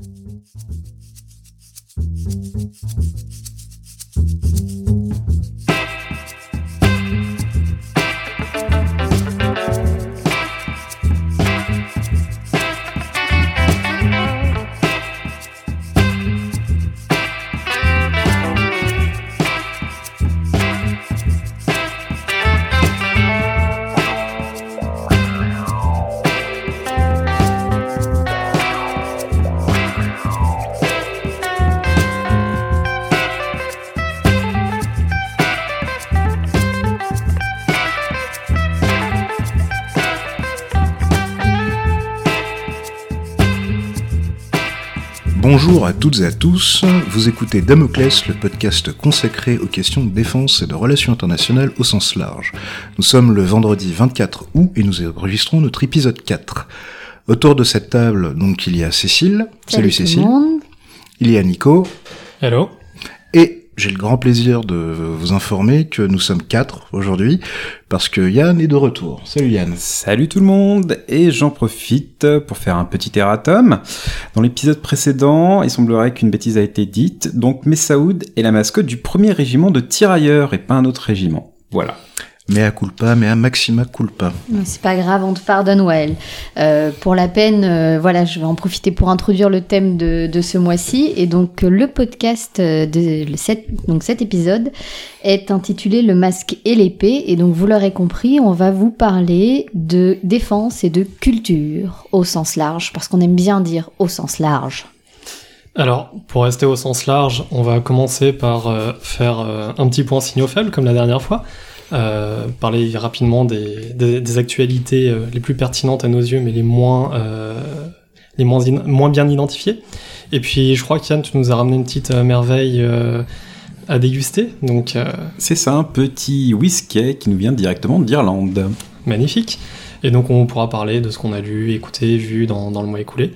Thank you. Bonjour à toutes et à tous, vous écoutez Damoclès, le podcast consacré aux questions de défense et de relations internationales au sens large. Nous sommes le vendredi 24 août et nous enregistrons notre épisode 4. Autour de cette table, donc, il y a Cécile. Salut, Cécile. Il y a Nico. Hello. J'ai le grand plaisir de vous informer que nous sommes quatre aujourd'hui, parce que Yann est de retour. Salut Yann. Salut tout le monde, et j'en profite pour faire un petit erratum. Dans l'épisode précédent, il semblerait qu'une bêtise a été dite, donc Messaoud est la mascotte du premier régiment de tirailleurs et pas un autre régiment. Voilà. Mea culpa, mea maxima culpa. C'est pas grave, on te pardonne, Wael. Euh, pour la peine, euh, voilà, je vais en profiter pour introduire le thème de, de ce mois-ci. Et donc, le podcast de le set, donc cet épisode est intitulé Le masque et l'épée. Et donc, vous l'aurez compris, on va vous parler de défense et de culture au sens large, parce qu'on aime bien dire au sens large. Alors, pour rester au sens large, on va commencer par euh, faire euh, un petit point signaux faibles, comme la dernière fois. Euh, parler rapidement des, des, des actualités euh, les plus pertinentes à nos yeux, mais les moins, euh, les moins, in- moins bien identifiées. Et puis, je crois qu'Yann, tu nous as ramené une petite merveille euh, à déguster, donc euh, C'est ça, un petit whisky qui nous vient directement d'Irlande. magnifique. Et donc, on pourra parler de ce qu'on a lu, écouté, vu dans, dans le mois écoulé.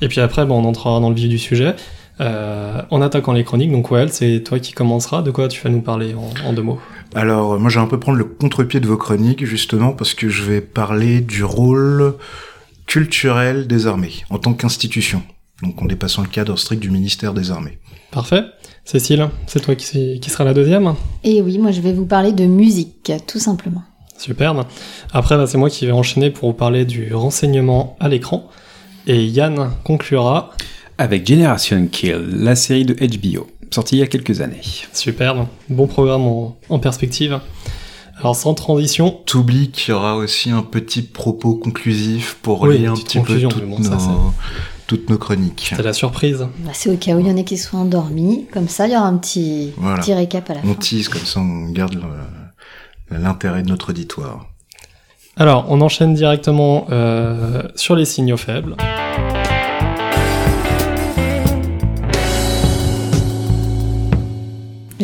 Et puis après, bon, on entrera dans le vif du sujet. Euh, en attaquant les chroniques, donc Wael, c'est toi qui commenceras. De quoi tu vas nous parler en, en deux mots? Alors, moi, je vais un peu prendre le contre-pied de vos chroniques, justement, parce que je vais parler du rôle culturel des armées, en tant qu'institution. Donc, en dépassant le cadre strict du ministère des Armées. Parfait. Cécile, c'est toi qui, qui sera la deuxième Et oui, moi, je vais vous parler de musique, tout simplement. Superbe. Après, bah, c'est moi qui vais enchaîner pour vous parler du renseignement à l'écran. Et Yann conclura. Avec Generation Kill, la série de HBO, sortie il y a quelques années. Superbe. Bon programme en, en perspective. Alors, sans transition, T'oublies qu'il y aura aussi un petit propos conclusif pour Oui, lier un petit peu toutes, bon, ça, nos, c'est- toutes nos chroniques. c'est la surprise. Bah, c'est au cas où il y en a qui sont endormis. Comme ça, il y aura un petit, Voilà. petit récap à la On fin. tease, comme ça on garde l'intérêt de notre auditoire. Alors, on enchaîne directement euh, sur les signaux faibles.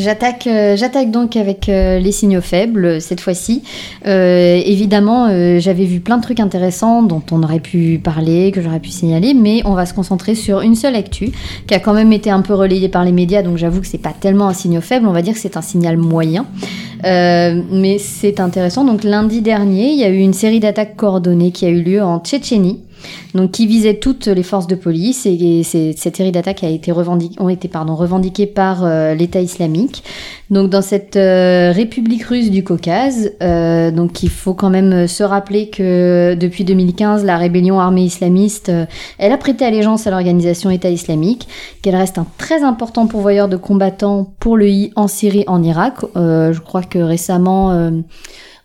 J'attaque, euh, j'attaque donc avec euh, les signaux faibles euh, cette fois-ci. Évidemment, j'avais vu plein de trucs intéressants dont on aurait pu parler, que j'aurais pu signaler, mais on va se concentrer sur une seule actu qui a quand même été un peu relayée par les médias, donc j'avoue que c'est pas tellement un signal faible, on va dire que c'est un signal moyen. Mais c'est intéressant. Donc lundi dernier, il y a eu une série d'attaques coordonnées qui a eu lieu en Tchétchénie. Donc, qui visait toutes les forces de police et, et série d'attaques a été ont été pardon, par euh, l'État islamique. Donc dans cette euh, République russe du Caucase, euh, donc il faut quand même se rappeler que depuis 2015, la rébellion armée islamiste, elle a prêté allégeance à l'organisation État islamique, qu'elle reste un très important pourvoyeur de combattants pour le I en Syrie, en Irak. Je crois que récemment,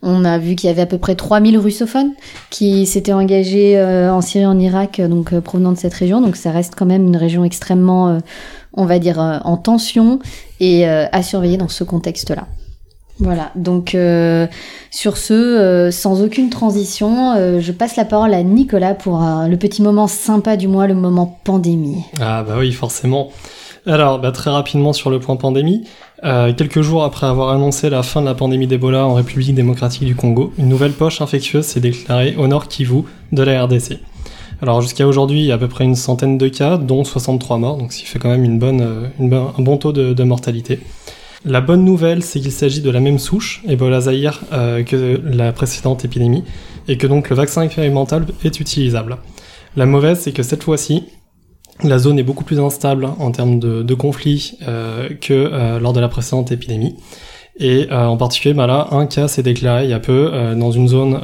on a vu qu'il y avait à peu près 3000 russophones qui s'étaient engagés euh, en Syrie, en Irak, euh, donc euh, provenant de cette région. Donc ça reste quand même une région extrêmement, on va dire, en tension et à surveiller dans ce contexte-là. Voilà, donc sur ce, sans aucune transition, je passe la parole à Nicolas pour le petit moment sympa du mois, le moment pandémie. Ah bah oui, forcément. Alors, bah, très rapidement sur le point pandémie. Euh, quelques jours après avoir annoncé la fin de la pandémie d'Ebola en République démocratique du Congo, une nouvelle poche infectieuse s'est déclarée au nord Kivu de la RDC. Alors jusqu'à aujourd'hui, il y a à peu près une centaine de cas, dont 63 morts, donc ce qui fait quand même une bonne, euh, une un bon taux de, de mortalité. La bonne nouvelle, c'est qu'il s'agit de la même souche, Ebola Zaïre, euh, que la précédente épidémie, et que donc le vaccin expérimental est utilisable. La mauvaise, c'est que cette fois-ci, la zone est beaucoup plus instable en termes de, de conflits euh, que euh, lors de la précédente épidémie. Et euh, en particulier, bah là, un cas s'est déclaré il y a peu dans une zone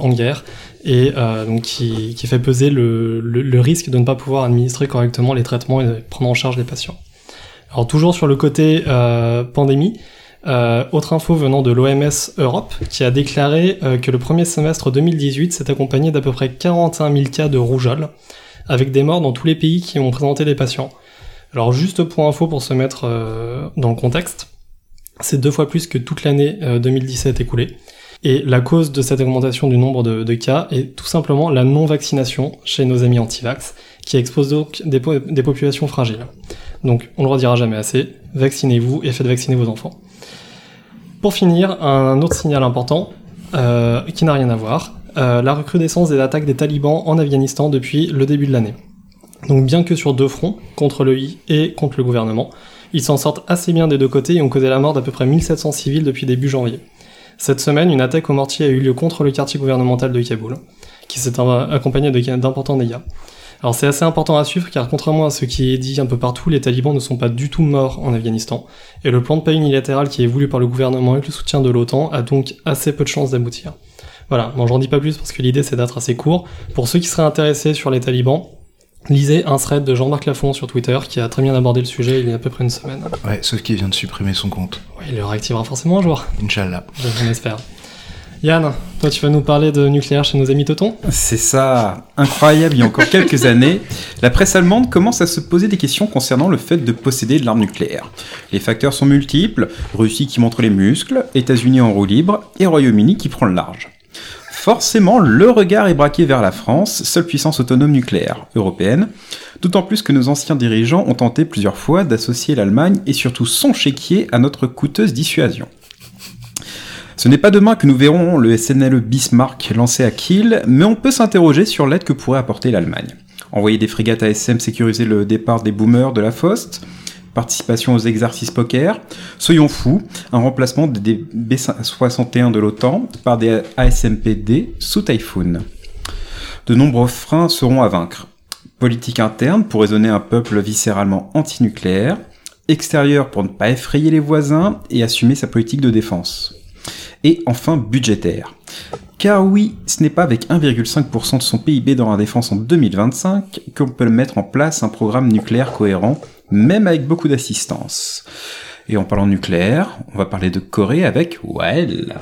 en guerre et donc qui, fait peser le, risque de ne pas pouvoir administrer correctement les traitements et prendre en charge les patients. Alors toujours sur le côté pandémie, autre info venant de l'OMS Europe qui a déclaré que le premier semestre 2018 s'est accompagné d'à peu près 41 000 cas de rougeole, avec des morts dans tous les pays qui ont présenté des patients. Alors juste pour info pour se mettre euh, dans le contexte, c'est deux fois plus que toute l'année euh, 2017 écoulée. Et la cause de cette augmentation du nombre de, cas est tout simplement la non-vaccination chez nos amis anti-vax, qui expose donc des, po- des populations fragiles. Donc on le redira jamais assez, vaccinez-vous et faites vacciner vos enfants. Pour finir, un autre signal important, euh, qui n'a rien à voir, euh, la recrudescence des attaques des talibans en Afghanistan depuis le début de l'année. Donc bien que sur deux fronts, contre le I et contre le gouvernement, ils s'en sortent assez bien des deux côtés et ont causé la mort d'à peu près 1700 civils depuis début janvier. Cette semaine, une attaque au mortier a eu lieu contre le quartier gouvernemental de Kaboul, qui s'est accompagné de- d'importants dégâts. Alors c'est assez important à suivre car contrairement à ce qui est dit un peu partout, les talibans ne sont pas du tout morts en Afghanistan, et le plan de paix unilatéral qui est voulu par le gouvernement avec le soutien de l'OTAN a donc assez peu de chances d'aboutir. Voilà, bon j'en dis pas plus parce que l'idée c'est d'être assez court. Pour ceux qui seraient intéressés sur les talibans, lisez un thread de Jean-Marc Lafont sur Twitter qui a très bien abordé le sujet il y a à peu près une semaine. Ouais, sauf qu'il vient de supprimer son compte. Ouais, il le réactivera forcément un jour, Inch'Allah. j'en espère. Yann, toi tu vas nous parler de nucléaire chez nos amis Totons C'est ça, incroyable, il y a encore quelques années, la presse allemande commence à se poser des questions concernant le fait de posséder de l'arme nucléaire. Les facteurs sont multiples, Russie qui montre les muscles, États-Unis en roue libre et Royaume-Uni qui prend le large. Forcément, le regard est braqué vers la France, seule puissance autonome nucléaire européenne, d'autant plus que nos anciens dirigeants ont tenté plusieurs fois d'associer l'Allemagne et surtout son chéquier à notre coûteuse dissuasion. Ce n'est pas demain que nous verrons le SNLE Bismarck lancé à Kiel, mais on peut s'interroger sur l'aide que pourrait apporter l'Allemagne. Envoyer des frégates ASM sécuriser le départ des boomers de la Faust, participation aux exercices poker, soyons fous, un remplacement des B-61 de l'OTAN par des ASMPD sous Typhoon. De nombreux freins seront à vaincre. Politique interne pour raisonner un peuple viscéralement antinucléaire, extérieur pour ne pas effrayer les voisins et assumer sa politique de défense. Et enfin budgétaire. Car oui, ce n'est pas avec 1,5% de son PIB dans la défense en 2025 qu'on peut mettre en place un programme nucléaire cohérent, même avec beaucoup d'assistance. Et en parlant nucléaire, on va parler de Corée avec Well.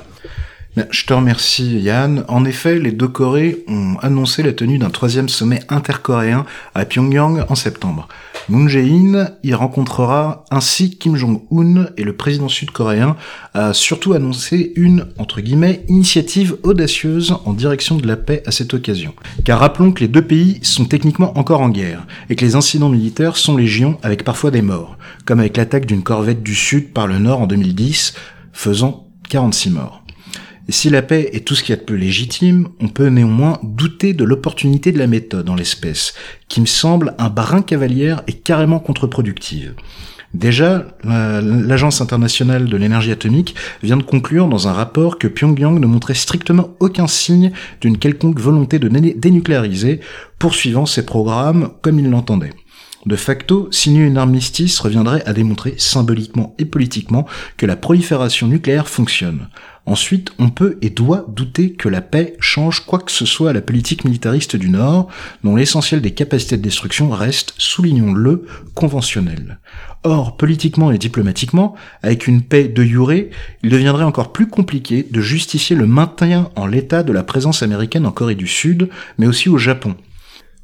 Bien, Je te remercie Yann. En effet, les deux Corées ont annoncé la tenue d'un troisième sommet intercoréen à Pyongyang en septembre. Moon Jae-in y rencontrera ainsi Kim Jong-un et le président sud-coréen a surtout annoncé une, entre guillemets, initiative audacieuse en direction de la paix à cette occasion. Car rappelons que les deux pays sont techniquement encore en guerre et que les incidents militaires sont légion avec parfois des morts, comme avec l'attaque d'une corvette du Sud par le Nord en 2010, faisant 46 morts. Si la paix est tout ce qu'il y a de plus légitime, on peut néanmoins douter de l'opportunité de la méthode en l'espèce, qui me semble un brin cavalière et carrément contre-productive. Déjà, la- l'Agence internationale de l'énergie atomique vient de conclure dans un rapport que Pyongyang ne montrait strictement aucun signe d'une quelconque volonté de dénucléariser, poursuivant ses programmes comme il l'entendait. De facto, signer une armistice reviendrait à démontrer symboliquement et politiquement que la prolifération nucléaire fonctionne. Ensuite, on peut et doit douter que la paix change quoi que ce soit à la politique militariste du Nord, dont l'essentiel des capacités de destruction reste, soulignons-le, conventionnel. Or, politiquement et diplomatiquement, avec une paix de Yuré, il deviendrait encore plus compliqué de justifier le maintien en l'état de la présence américaine en Corée du Sud, mais aussi au Japon,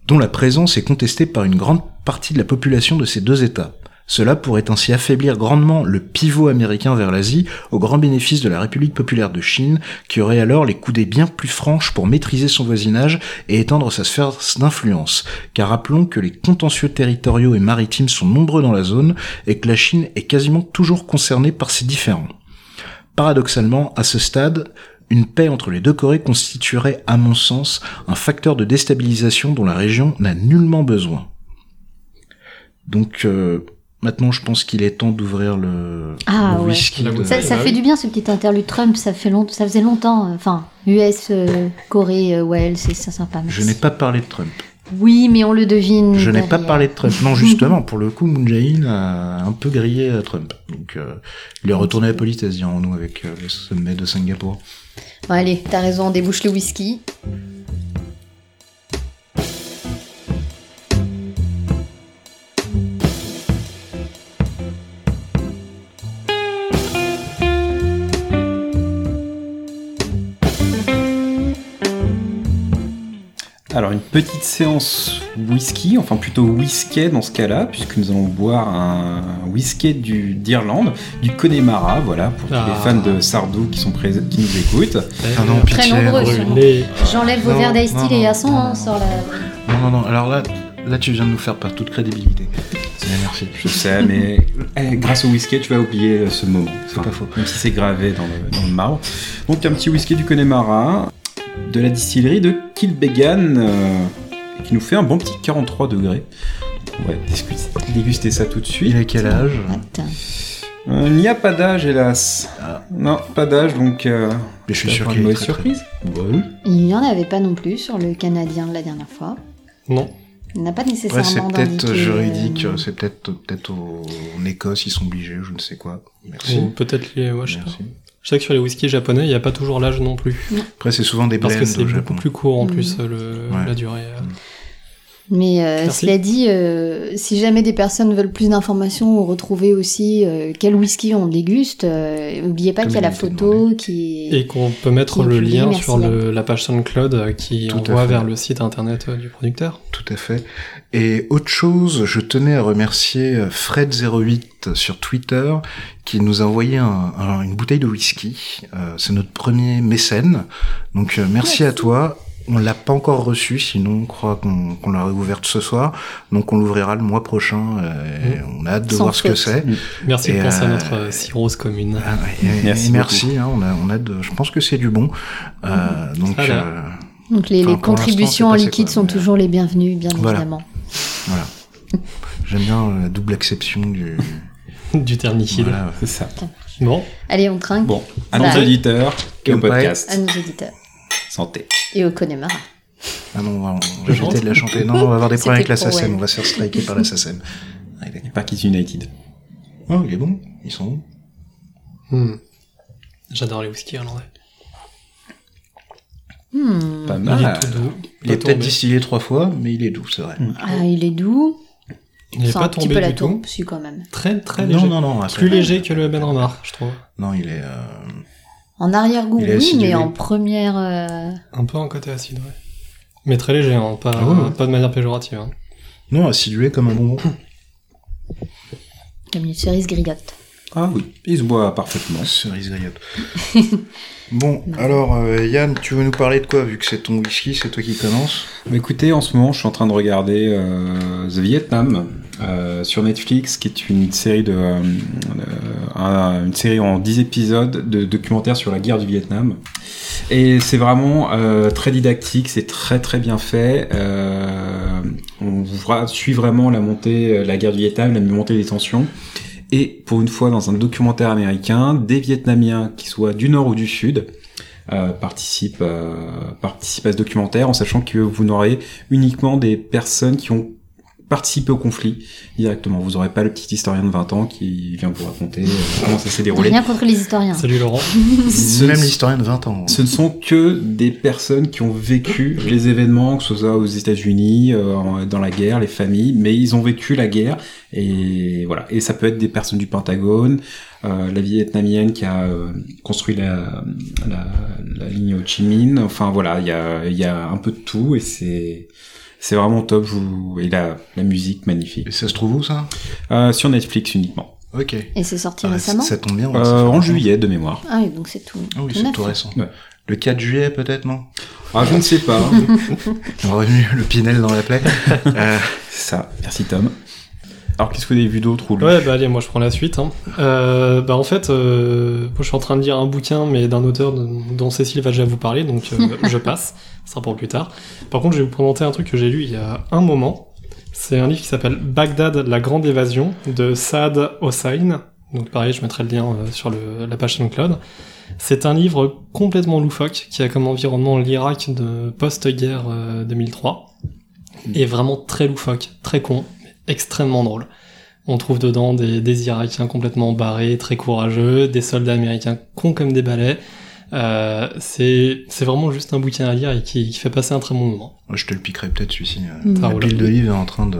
dont la présence est contestée par une grande partie de la population de ces deux États. Cela pourrait ainsi affaiblir grandement le pivot américain vers l'Asie au grand bénéfice de la République populaire de Chine, qui aurait alors les coudées bien plus franches pour maîtriser son voisinage et étendre sa sphère d'influence. Car rappelons que les contentieux territoriaux et maritimes sont nombreux dans la zone et que la Chine est quasiment toujours concernée par ces différends. Paradoxalement, à ce stade, une paix entre les deux Corées constituerait, à mon sens, un facteur de déstabilisation dont la région n'a nullement besoin. Donc, euh, maintenant, je pense qu'il est temps d'ouvrir le, Ah, le ouais. whisky. De-. Ça, ça fait du bien ce petit interlude Trump, ça, fait long, ça faisait longtemps. euh, Enfin, US, euh, Corée, euh, Wells, c'est sympa. Je n'ai pas parlé de Trump. Oui, mais on le devine. Je n'ai pas derrière. parlé de Trump. Non, justement, pour le coup, Moon Jae-in a un peu grillé euh, Trump. Donc, euh, il est retourné à la politesse, dirons-nous, avec euh, le sommet de Singapour. Bon, allez, t'as raison, on débouche le whisky. Alors une petite séance whisky, enfin plutôt whisky dans ce cas-là, puisque nous allons boire un whisky du d'Irlande, du Connemara, voilà, pour tous Ah. les fans de Sardou qui sont présents, qui nous écoutent. Ah non, Très pitié. nombreux. J'enlève vos verres garçons, non, hein, non. sur la... Non, non, non. Alors là, là, tu viens de nous faire perdre toute crédibilité. Merci. Je sais, mais eh, grâce au whisky, tu vas oublier euh, ce moment. C'est pas faux. Même si c'est gravé dans le, dans le marbre. Donc un petit whisky du Connemara, de la distillerie de Kilbegan, euh, qui nous fait un bon petit 43 degrés. On va discuter- déguster ça tout de suite. Il a quel âge? Euh, Il n'y a pas d'âge, hélas. Ah. Non, pas d'âge, donc. Euh, Mais je suis sûr une qu'il mauvaise très, très surprise. Bon. Il n'y en avait pas non plus sur le Canadien de la dernière fois. Non. Il n'a pas Ouais, nécessairement c'est peut-être juridique, euh, c'est peut-être peut-être en Écosse, ils sont obligés, je ne sais quoi. Merci. Ou peut-être les. Ouais, je sais pas. Je sais que sur les whiskies japonais, il n'y a pas toujours l'âge non plus. Après, c'est souvent des blends Parce que c'est au beaucoup Japon. plus court en plus, euh, le, Ouais. la durée. Euh. Mais euh, Merci. cela dit, euh, si jamais des personnes veulent plus d'informations ou retrouver aussi euh, quel whisky on déguste, euh, n'oubliez pas Comme qu'il y a la photo qui est... Et qu'on peut mettre le publié, lien merci, sur le- la page SoundCloud euh, qui Tout envoie vers le site internet euh, du producteur. Tout à fait. Et autre chose, je tenais à remercier euh, Fred08 sur Twitter qui nous a envoyé un- un- une bouteille de whisky. Euh, c'est notre premier mécène. Donc euh, merci à toi. On l'a pas encore reçu, sinon on croit qu'on qu'on l'a ouverte ce soir. Donc on l'ouvrira le mois prochain. euh, et on a hâte de Sans voir ce que c'est. Merci Et, de penser euh, à notre euh, cirrhose commune. Ah ouais, et- et Merci merci. hein, on a, on a de, je pense que c'est du bon. Euh, donc euh, Donc les, contributions en liquide quoi, sont mais- toujours les bienvenues, bien Voilà. évidemment. voilà. J'aime bien la double exception du. du terme liquide. Voilà, ouais. C'est ça. Bon, Allez, on trinque Bon, à nos auditeurs et au podcast. à nos auditeurs. Santé. Et au Connemara. Ah non, on va, on va éviter de la chanter. Non, on va avoir des problèmes avec la C'était pour SACEM. elle. On va se faire striker par la SACEM. Allez. Et Parkies United. Oh, il est bon. Ils sont bons. hmm. j'adore les whiskies irlandais. Hmm. Pas Il est mal. doux. Il est pas peut-être distillé trois fois, mais il est doux, c'est vrai. Ah, il est doux. Il n'est pas un petit tombé peu la du tout. si quand même. Très très léger. Non, non, non. Plus léger que le Ben Ramar, je trouve. Non, il est. euh, En arrière-goût, oui, acidulé. mais en première... euh, Un peu en côté acide, ouais. Mais très léger, hein, pas, Ah ouais, ouais. pas de manière péjorative. hein. Non, acidulé comme un bonbon. comme une cerise griotte. Ah oui, il se boit parfaitement. Cerise griotte. bon, alors, euh, Yann, tu veux nous parler de quoi Vu que c'est ton whisky, c'est toi qui commence. Bah, écoutez, en ce moment, je suis en train de regarder euh, The Vietnam euh, sur Netflix, qui est une série de un- une série en 10 épisodes de documentaire sur la guerre du Vietnam. Et c'est vraiment très didactique, c'est très très bien fait. On suit vraiment la montée, la guerre du Vietnam, la montée des tensions. Et pour une fois, dans un documentaire américain, des Vietnamiens, qui soient du nord ou du sud, euh, participent, euh, participent à ce documentaire en sachant que vous n'aurez uniquement des personnes qui ont participé au conflit directement. Vous n'aurez pas le petit historien de 20 ans qui vient vous raconter euh, comment ça s'est déroulé. Rien contre les historiens. Salut Laurent. Ce- Même l'historien de 20 ans. ce ne sont que des personnes qui ont vécu les événements, que ce soit aux États-Unis, euh, dans la guerre, les familles, mais ils ont vécu la guerre et voilà. Et ça peut être des personnes du Pentagone, euh, la vietnamienne qui a euh, construit la, la, la ligne Ho Chi Minh. Enfin voilà, il y a, il y a un peu de tout et c'est c'est vraiment top. Je vous... Et la, la musique magnifique Et ça se trouve où, ça? Euh, sur Netflix uniquement, Ok. Et c'est sorti Ah, récemment? ça tombe bien. euh, en juillet de mémoire. Ah oui, donc c'est tout. Ah oui, tout c'est tout récent. Ouais. Le 4 juillet, peut-être, non? Ah je ne sais pas. On aurait mis le Pinel dans la plaie. Euh, c'est ça. Merci Tom. Alors qu'est-ce que vous avez vu d'autre ou Ouais, bah allez, moi je prends la suite. Hein. Euh, bah en fait, euh, moi, je suis en train de lire un bouquin, mais d'un auteur dont Cécile va déjà vous parler, donc euh, je passe. Ce sera pour plus tard. Par contre, je vais vous présenter un truc que j'ai lu il y a un moment. C'est un livre qui s'appelle Bagdad, la grande évasion de Saad Hossein. Donc pareil, je mettrai le lien euh, sur le, la page SoundCloud. C'est un livre complètement loufoque qui a comme environnement l'Irak de post-guerre euh, 2003. est vraiment très loufoque, très con, extrêmement drôle. On trouve dedans des, des Irakiens complètement barrés, très courageux, des soldats américains cons comme des balais. Euh, c'est c'est vraiment juste un bouquin à lire et qui, qui fait passer un très bon moment. Ouais, je te le piquerai peut-être celui-ci. euh. Mm. Ça La pile de livres est en train de.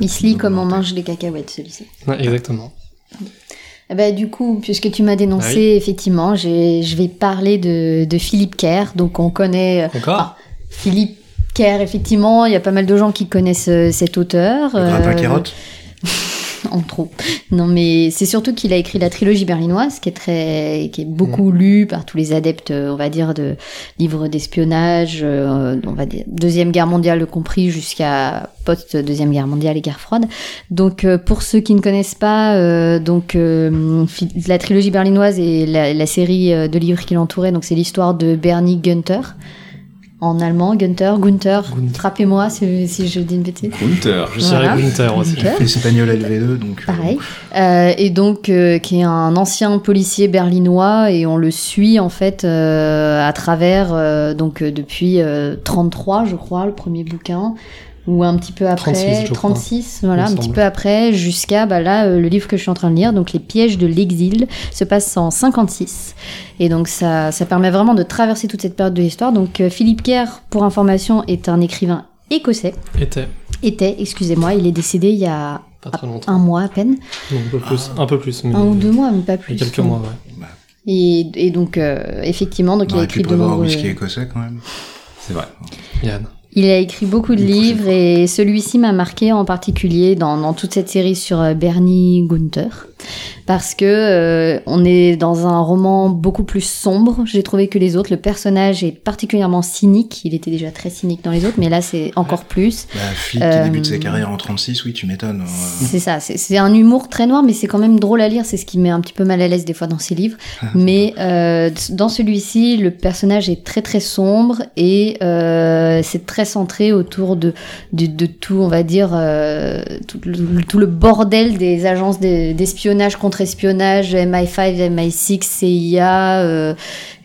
Il se lit comme on mange des cacahuètes, celui-ci. Ouais, exactement. Eh ben, du coup, puisque tu m'as dénoncé, Ah oui. effectivement, je vais parler de, de Philippe Kerr. Donc, on connaît euh, Encore? Philippe Kerr, effectivement. Il y a pas mal de gens qui connaissent euh, cet auteur. Le grappin Euh, carotte en trop. Non, mais c'est surtout qu'il a écrit la trilogie berlinoise, qui est très, qui est beaucoup lue par tous les adeptes, euh, on va dire, de livres d'espionnage, euh, on va dire deuxième guerre mondiale compris jusqu'à post deuxième guerre mondiale et guerre froide. Donc, euh, pour ceux qui ne connaissent pas, euh, donc euh, la trilogie berlinoise et la, la série euh, de livres qui l'entourait, donc c'est l'histoire de Bernie Gunther. En allemand, Gunther, Gunther, Gunther. frappez-moi si, si je dis une bêtise. Gunther. Je Voilà. dirais Gunther aussi. Gunther. Espagnol LV2, donc. euh, Pareil. Euh, et donc, euh, qui est un ancien policier berlinois, et on le suit en fait euh, à travers, euh, donc euh, depuis euh, 33, je crois, le premier bouquin, ou un petit peu après, 36, je crois, 36, voilà, un petit peu après, jusqu'à bah, là, euh, le livre que je suis en train de lire, donc Les pièges de l'exil, se passe en 56. Et donc, ça, ça permet vraiment de traverser toute cette période de l'histoire. Donc, euh, Philippe Kerr, pour information, est un écrivain écossais. Était, Était, excusez-moi, il est décédé il y a pas très longtemps. un mois à peine. Non, un peu plus, un peu plus. Mais Un ou deux mois, mais pas il plus. y a quelques mois, ouais. Et, et donc, euh, effectivement, donc On il a pu écrit de nombreux... whisky écossais quand même. C'est vrai. Yann. Il a écrit beaucoup de livres et celui-ci m'a marqué en particulier dans, dans toute cette série sur euh, Bernie Gunther parce que euh, on est dans un roman beaucoup plus sombre. J'ai trouvé que les autres, le personnage est particulièrement cynique. Il était déjà très cynique dans les autres, mais là c'est encore plus. Bah, Philippe Euh, qui débute sa carrière en 36, oui, tu m'étonnes. hein. C'est ça, c'est un humour très noir, mais c'est quand même drôle à lire. C'est ce qui me met un petit peu mal à l'aise des fois dans ces livres. mais euh, dans celui-ci, le personnage est très très sombre et euh, c'est très centré autour de, de, de tout, on va dire, euh, tout, le, tout le bordel des agences de- d'espionnage contre espionnage, MI5, MI6, CIA. Euh,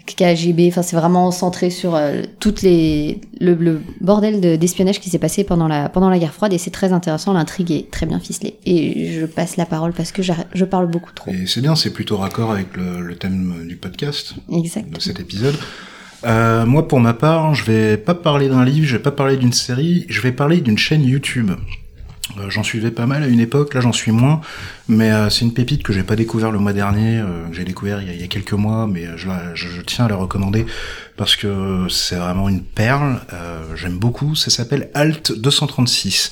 KGB, enfin c'est vraiment centré sur euh, toutes les le, le bordel de- d'espionnage qui s'est passé pendant la pendant la guerre froide et c'est très intéressant, l'intrigue est très bien ficelée et je passe la parole parce que je parle beaucoup trop. Et c'est bien, c'est plutôt raccord avec le, le thème du podcast, Exact. de cet épisode. Euh, moi, pour ma part, je vais pas parler d'un livre, je vais pas parler d'une série, je vais parler d'une chaîne YouTube. Euh, j'en suivais pas mal à une époque, là j'en suis moins, mais euh, c'est une pépite que j'ai pas découvert le mois dernier, euh, que j'ai découvert il y, a, quelques mois, mais je, je, tiens à la recommander parce que c'est vraiment une perle. J'aime beaucoup. Ça s'appelle Alt 236.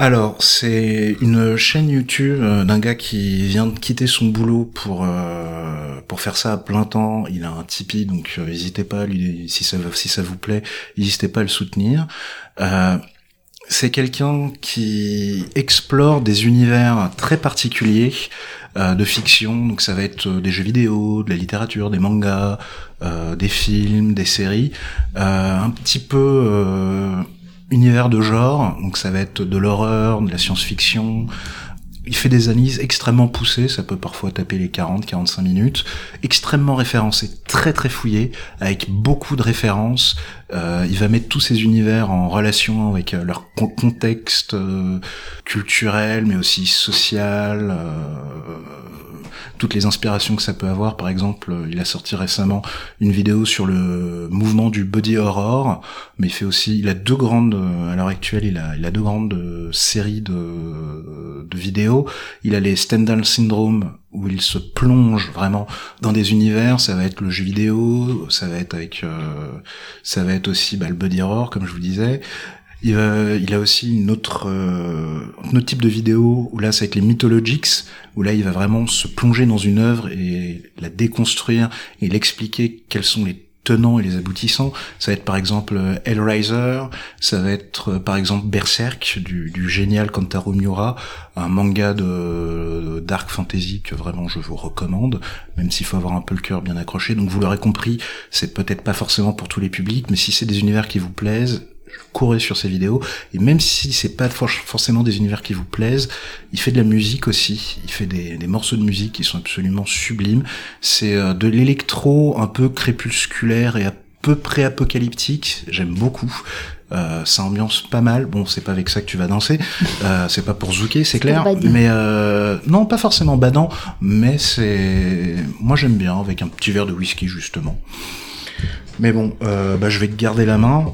Alors, c'est une chaîne YouTube euh, d'un gars qui vient de quitter son boulot pour euh, pour faire ça à plein temps. Il a un Tipeee, donc euh, n'hésitez pas, lui, si ça vous plaît, n'hésitez pas à le soutenir. C'est quelqu'un qui explore des univers très particuliers de fiction. Donc ça va être des jeux vidéo, de la littérature, des mangas, des films, des séries, un petit peu univers de genre. Donc ça va être de l'horreur, de la science-fiction. Il fait des analyses extrêmement poussées, ça peut parfois taper les 40-45 minutes, extrêmement référencé, très très fouillé, avec beaucoup de références. Euh, il va mettre tous ces univers en relation avec euh, leur con- contexte euh, culturel, mais aussi social, euh, toutes les inspirations que ça peut avoir. Par exemple, euh, il a sorti récemment une vidéo sur le mouvement du body horror, mais il fait aussi, il a deux grandes, à l'heure actuelle, il a, il a deux grandes séries de, de vidéos. Il a les Stendhal Syndrome, où il se plonge vraiment dans des univers, ça va être le jeu vidéo, ça va être avec, euh, ça va être aussi bah, le body horror, comme je vous disais. Il, va- il a aussi une autre, euh, un autre type de vidéo où là c'est avec les mythologics où là il va vraiment se plonger dans une œuvre et la déconstruire et l'expliquer quels sont les tenants et les aboutissants. Ça va être par exemple euh, Hellraiser, ça va être euh, par exemple Berserk du, génial Kantaro Miura, un manga de, de dark fantasy que vraiment je vous recommande, même s'il faut avoir un peu le cœur bien accroché. Donc vous l'aurez compris, c'est peut-être pas forcément pour tous les publics, mais si c'est des univers qui vous plaisent, courez sur ces vidéos et même si c'est pas for- forcément des univers qui vous plaisent il fait de la musique aussi il fait des, des morceaux de musique qui sont absolument sublimes c'est euh, de l'électro un peu crépusculaire et peu pré-apocalyptique, j'aime beaucoup. Euh, ça ambiance pas mal. Bon, c'est pas avec ça que tu vas danser. Euh, c'est pas pour zouker, c'est clair. Mais euh, non, pas forcément badant. Mais c'est, moi j'aime bien avec un petit verre de whisky justement. Mais bon, euh, bah, je vais te garder la main.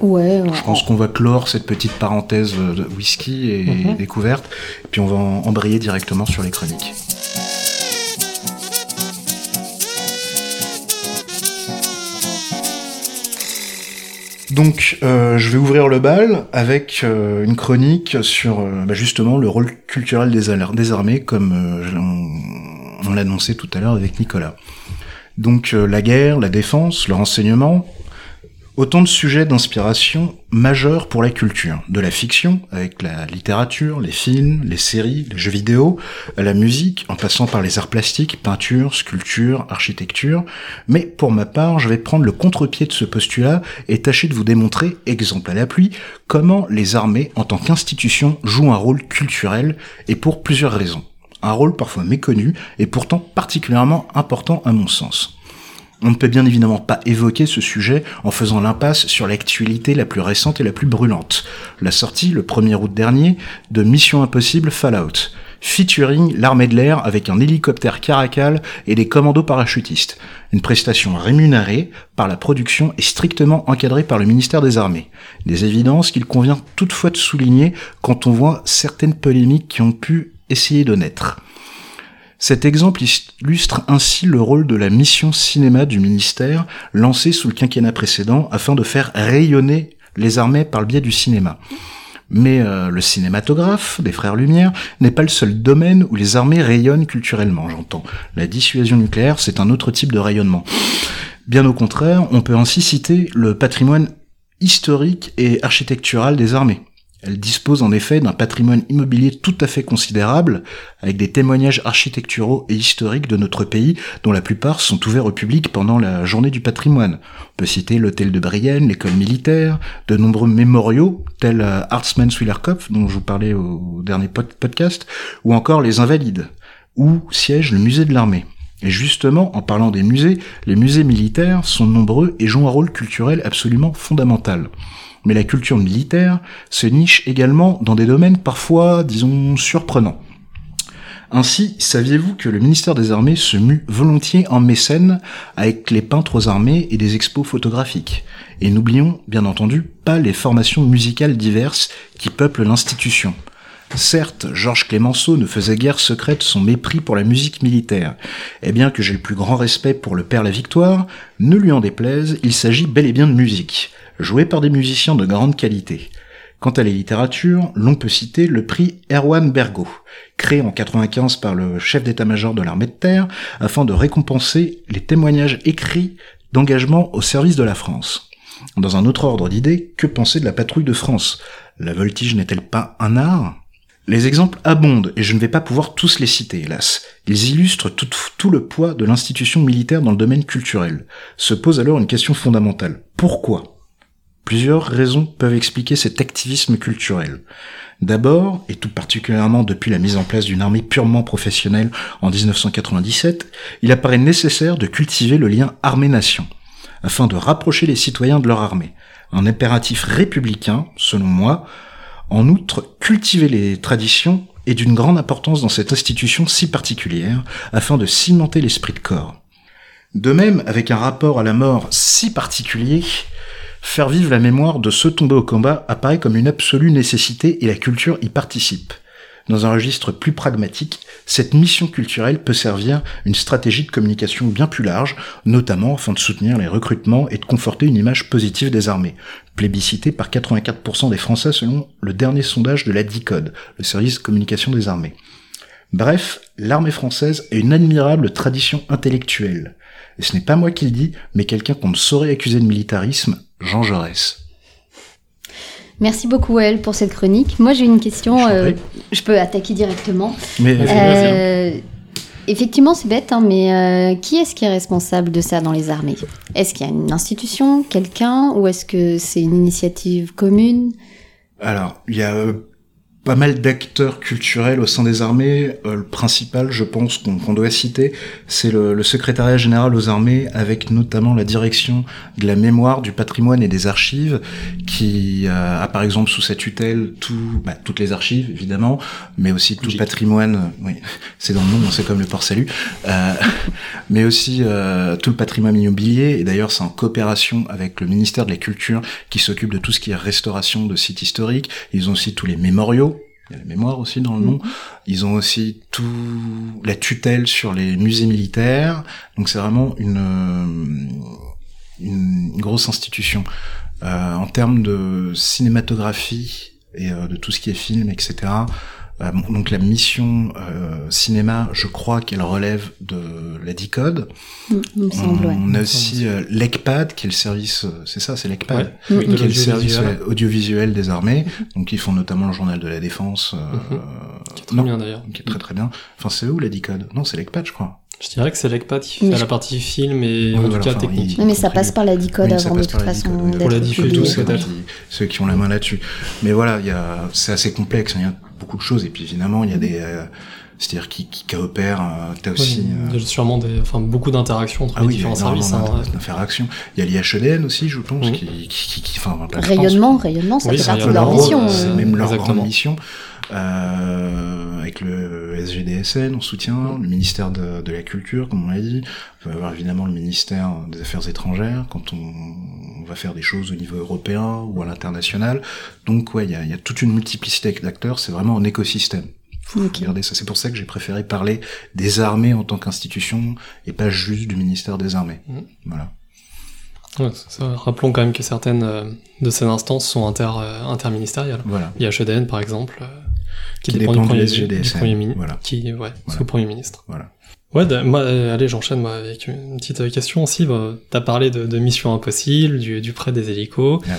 Ouais. Je pense qu'on va clore cette petite parenthèse de whisky et Mhm. découverte, et puis on va embrayer directement sur les chroniques. Donc, euh, je vais ouvrir le bal avec euh, une chronique sur euh, bah, justement le rôle culturel des, armées, comme on, on l'a annoncé tout à l'heure avec Nicolas. Donc, la guerre, la défense, le renseignement, autant de sujets d'inspiration majeurs pour la culture, de la fiction, avec la littérature, les films, les séries, les jeux vidéo, la musique, en passant par les arts plastiques, peinture, sculpture, architecture. Mais pour ma part, je vais prendre le contre-pied de ce postulat et tâcher de vous démontrer, exemple à la pluie, comment les armées, en tant qu'institution, jouent un rôle culturel, et pour plusieurs raisons. Un rôle parfois méconnu, et pourtant particulièrement important à mon sens. On ne peut bien évidemment pas évoquer ce sujet en faisant l'impasse sur l'actualité la plus récente et la plus brûlante. La sortie, le 1er août dernier, de Mission Impossible Fallout, featuring l'armée de l'air avec un hélicoptère caracal et des commandos parachutistes. Une prestation rémunérée par la production et strictement encadrée par le ministère des Armées. Des évidences qu'il convient toutefois de souligner quand on voit certaines polémiques qui ont pu essayer de naître. Cet exemple illustre ainsi le rôle de la mission cinéma du ministère lancée sous le quinquennat précédent afin de faire rayonner les armées par le biais du cinéma. Mais euh, le cinématographe des frères Lumière n'est pas le seul domaine où les armées rayonnent culturellement, j'entends. La dissuasion nucléaire, c'est un autre type de rayonnement. Bien au contraire, on peut ainsi citer le patrimoine historique et architectural des armées. Elle dispose en effet d'un patrimoine immobilier tout à fait considérable, avec des témoignages architecturaux et historiques de notre pays, dont la plupart sont ouverts au public pendant la journée du patrimoine. On peut citer l'hôtel de Brienne, l'école militaire, de nombreux mémoriaux, tels euh, Hartmanns Willerkopf, dont je vous parlais au dernier pod- podcast, ou encore les Invalides, où siège le musée de l'armée. Et justement, en parlant des musées, les musées militaires sont nombreux et jouent un rôle culturel absolument fondamental. Mais la culture militaire se niche également dans des domaines parfois, disons, surprenants. Ainsi, saviez-vous que le ministère des Armées se mue volontiers en mécène avec les peintres aux armées et des expos photographiques? Et n'oublions, bien entendu, pas les formations musicales diverses qui peuplent l'institution. Certes, Georges Clémenceau ne faisait guère secrète son mépris pour la musique militaire. Et bien que j'ai le plus grand respect pour le père La Victoire, ne lui en déplaise, il s'agit bel et bien de musique, jouée par des musiciens de grande qualité. Quant à la littérature, l'on peut citer le prix Erwan Bergot, créé en 95 par le chef d'état-major de l'armée de terre afin de récompenser les témoignages écrits d'engagement au service de la France. Dans un autre ordre d'idées, que penser de la patrouille de France? La voltige n'est-elle pas un art? Les exemples abondent, et je ne vais pas pouvoir tous les citer, hélas. Ils illustrent tout le poids de l'institution militaire dans le domaine culturel. Se pose alors une question fondamentale. Pourquoi? Plusieurs raisons peuvent expliquer cet activisme culturel. D'abord, et tout particulièrement depuis la mise en place d'une armée purement professionnelle en 1997, il apparaît nécessaire de cultiver le lien armée-nation, afin de rapprocher les citoyens de leur armée. Un impératif républicain, selon moi, en outre, cultiver les traditions est d'une grande importance dans cette institution si particulière, afin de cimenter l'esprit de corps. De même, avec un rapport à la mort si particulier, faire vivre la mémoire de ceux tombés au combat apparaît comme une absolue nécessité et la culture y participe. Dans un registre plus pragmatique, cette mission culturelle peut servir une stratégie de communication bien plus large, notamment afin de soutenir les recrutements et de conforter une image positive des armées, plébiscitée par 84% des Français selon le dernier sondage de la DICODE, le service de communication des armées. Bref, l'armée française a une admirable tradition intellectuelle. Et ce n'est pas moi qui le dis, mais quelqu'un qu'on ne saurait accuser de militarisme, Jean Jaurès. Merci beaucoup, Elle, pour cette chronique. Moi, j'ai une question. Je euh, je peux attaquer directement. Mais Vas-y, Euh, effectivement, c'est bête, hein, mais euh, qui est-ce qui est responsable de ça dans les armées? Est-ce qu'il y a une institution, quelqu'un, ou est-ce que c'est une initiative commune? Alors, il y a pas mal d'acteurs culturels au sein des armées. Euh, le principal, je pense, qu'on doit citer, c'est le, le, secrétariat général aux armées, avec notamment la direction de la mémoire, du patrimoine et des archives, qui euh, a par exemple sous sa tutelle tout, bah, toutes les archives, évidemment, mais aussi tout le patrimoine. Oui, c'est dans le nom, c'est comme le port salut, euh, mais aussi euh, tout le patrimoine immobilier. Et d'ailleurs, c'est en coopération avec le ministère de la Culture qui s'occupe de tout ce qui est restauration de sites historiques. Ils ont aussi tous les mémoriaux il y a la mémoire aussi dans le nom. Mhm. Ils ont aussi tout la tutelle sur les musées militaires. Donc c'est vraiment une, une, grosse institution. Euh, en termes de cinématographie et euh, de tout ce qui est film, etc. Euh, donc la mission euh, cinéma, je crois qu'elle relève de la DICODE. Mm, semble, on, a aussi euh, l'ECPAD, qui est le service, c'est ça, c'est l'ECPAD, qui est le service audiovisuel des armées. Mm-hmm. Donc ils font notamment le journal de la défense. Mm-hmm. Qui est très bien d'ailleurs. Qui est très très bien. Enfin c'est où la DICODE Non, c'est l'ECPAD, je crois. Je dirais que c'est l'ECPAD qui fait la partie film et en tout cas technique. mais ça passe par la DICODE avant de toute façon. Pour la diffusion, ceux qui ont la main là-dessus. Mais voilà, il y a, c'est assez complexe. Il y a beaucoup de choses. Et puis évidemment, il y a des, euh, c'est-à-dire qui, qui coopèrent. Euh, t'as aussi. il y a euh, sûrement des, enfin beaucoup d'interactions entre ah les différents services. Hein, d'interactions. Il y a l'IHEDN aussi, je pense, qui, qui, qui, enfin, rayonnement, rayonnement, ça fait partie de leur mission. C'est même leur grande mission. Euh, avec le SGDSN en soutien, le ministère de, de la Culture, comme on l'a dit. On va avoir évidemment le ministère des Affaires étrangères quand on, on va faire des choses au niveau européen ou à l'international. Donc ouais, il y a, y a, toute une multiplicité d'acteurs, c'est vraiment un écosystème. Faut regarder ça. C'est pour ça que j'ai préféré parler des armées en tant qu'institution et pas juste du ministère des Armées. Mmh. Voilà. Ouais, ça. Rappelons quand même que certaines euh, de ces instances sont inter, euh, interministérielles. Voilà. Il y a HEDN par exemple, euh, qui, qui, dépend, du, premier, du premier ministre, voilà. qui, ouais, voilà. sous Premier ministre. Voilà. Ouais, moi, allez, j'enchaîne moi avec une petite question aussi. Bah, T'as parlé de, de Mission Impossible, du, du prêt des hélicos, ah,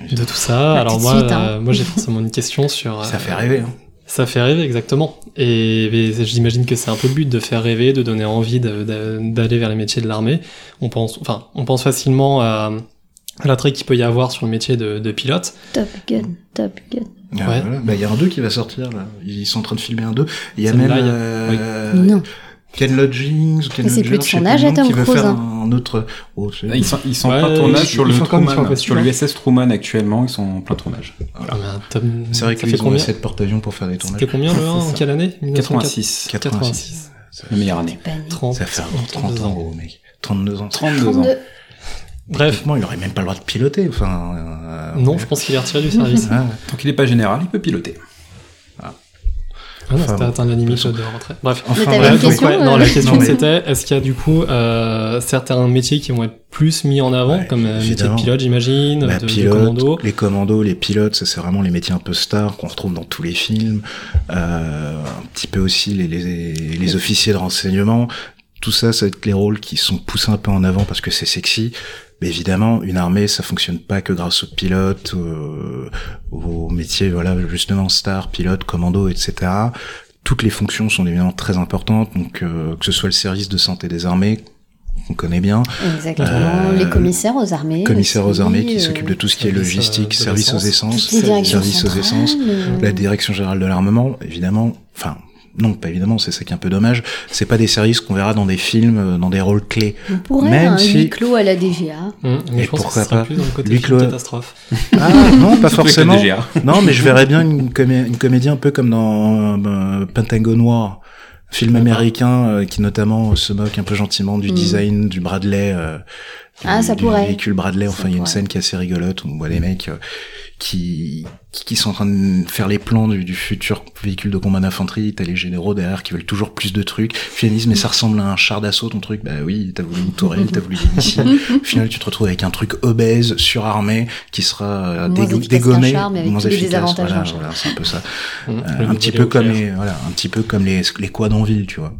oui. de tout ça. Alors moi, suite, hein. moi j'ai forcément une question sur. Ça fait rêver. Hein. Ça fait rêver exactement. Et, j'imagine que c'est un peu le but de faire rêver, de donner envie d'aller vers les métiers de l'armée. On pense, enfin, on pense facilement à, à l'attrait qu'il peut y avoir sur le métier de, de pilote. Top Gun, Top Gun. Ah, ouais. voilà. bah, il y a un 2 qui va sortir là. Ils sont en train de filmer un 2. Il y a même. Là, euh, oui. Non. Ken Lodgings Ken C'est plus de son âge Tom Cruise. Faire un autre. Oh, ils sont, ils sont ouais, plein tournage sur le Truman, sur l'USS Truman actuellement. Ils sont en plein tournage. Voilà. Ah, Tom... C'est vrai qu'ils ont cette porte-avions pour faire des tournages. C'était combien le 1 En quelle année? 86. 86. La meilleure année. 30, ça fait 30 ans, gros mec. 32 ans. 32 ans. Bref. il aurait même pas le droit de piloter. Enfin, euh, non, je pense qu'il est retiré du service. ah, tant qu'il est pas général, il peut piloter. Ah. Ah non, c'était atteint la limite de rentrée. Bref, enfin, bref, question, ouais, non, la question c'était est-ce qu'il y a du coup euh, certains métiers qui vont être plus mis en avant, ouais, comme euh, métier de pilote, j'imagine, bah, de, pilote, de commando? Les commandos, les pilotes, ça c'est vraiment les métiers un peu stars qu'on retrouve dans tous les films. Euh, un petit peu aussi les, les, les officiers de renseignement. Tout ça, ça va être les rôles qui sont poussés un peu en avant parce que c'est sexy. Mais évidemment, une armée, ça fonctionne pas que grâce aux pilotes, euh, aux métiers, voilà, justement, star, pilote, commando, etc. Toutes les fonctions sont évidemment très importantes, donc euh, que ce soit le service de santé des armées, qu'on connaît bien. Exactement. Euh, les commissaires aux armées. Commissaires aux armées qui euh, s'occupent de tout ce qui est logistique, service aux essences, service aux essences, la direction générale de l'armement, évidemment. Enfin, non, pas évidemment, c'est ça qui est un peu dommage. C'est pas des services qu'on verra dans des films, euh, dans des rôles clés. On pourrait Même un si... huis clos à la DGA. Mmh, mais Et pourquoi pas plus dans le côté clos... catastrophe. Ah non, pas forcément. non, mais je verrais bien une, comé une comédie un peu comme dans euh, Pentagon Noir, film américain euh, qui notamment se moque un peu gentiment du mmh. design du Bradley. Euh, ah, du, ça pourrait. véhicule Bradley. Enfin, il y a une scène qui est assez rigolote où on voit des mecs qui qui sont en train de faire les plans du, du futur véhicule de combat d'infanterie, t'as les généraux derrière qui veulent toujours plus de trucs. Finalement, mais ça ressemble à un char d'assaut ton truc. Bah oui, t'as voulu une tourelle, t'as voulu des missiles. Au final, tu te retrouves avec un truc obèse, surarmé, qui sera dég dégommé, moins efficace. Voilà, voilà c'est un peu ça. Mmh, euh, un petit peu comme les, voilà, un petit peu comme les les quads en ville, tu vois.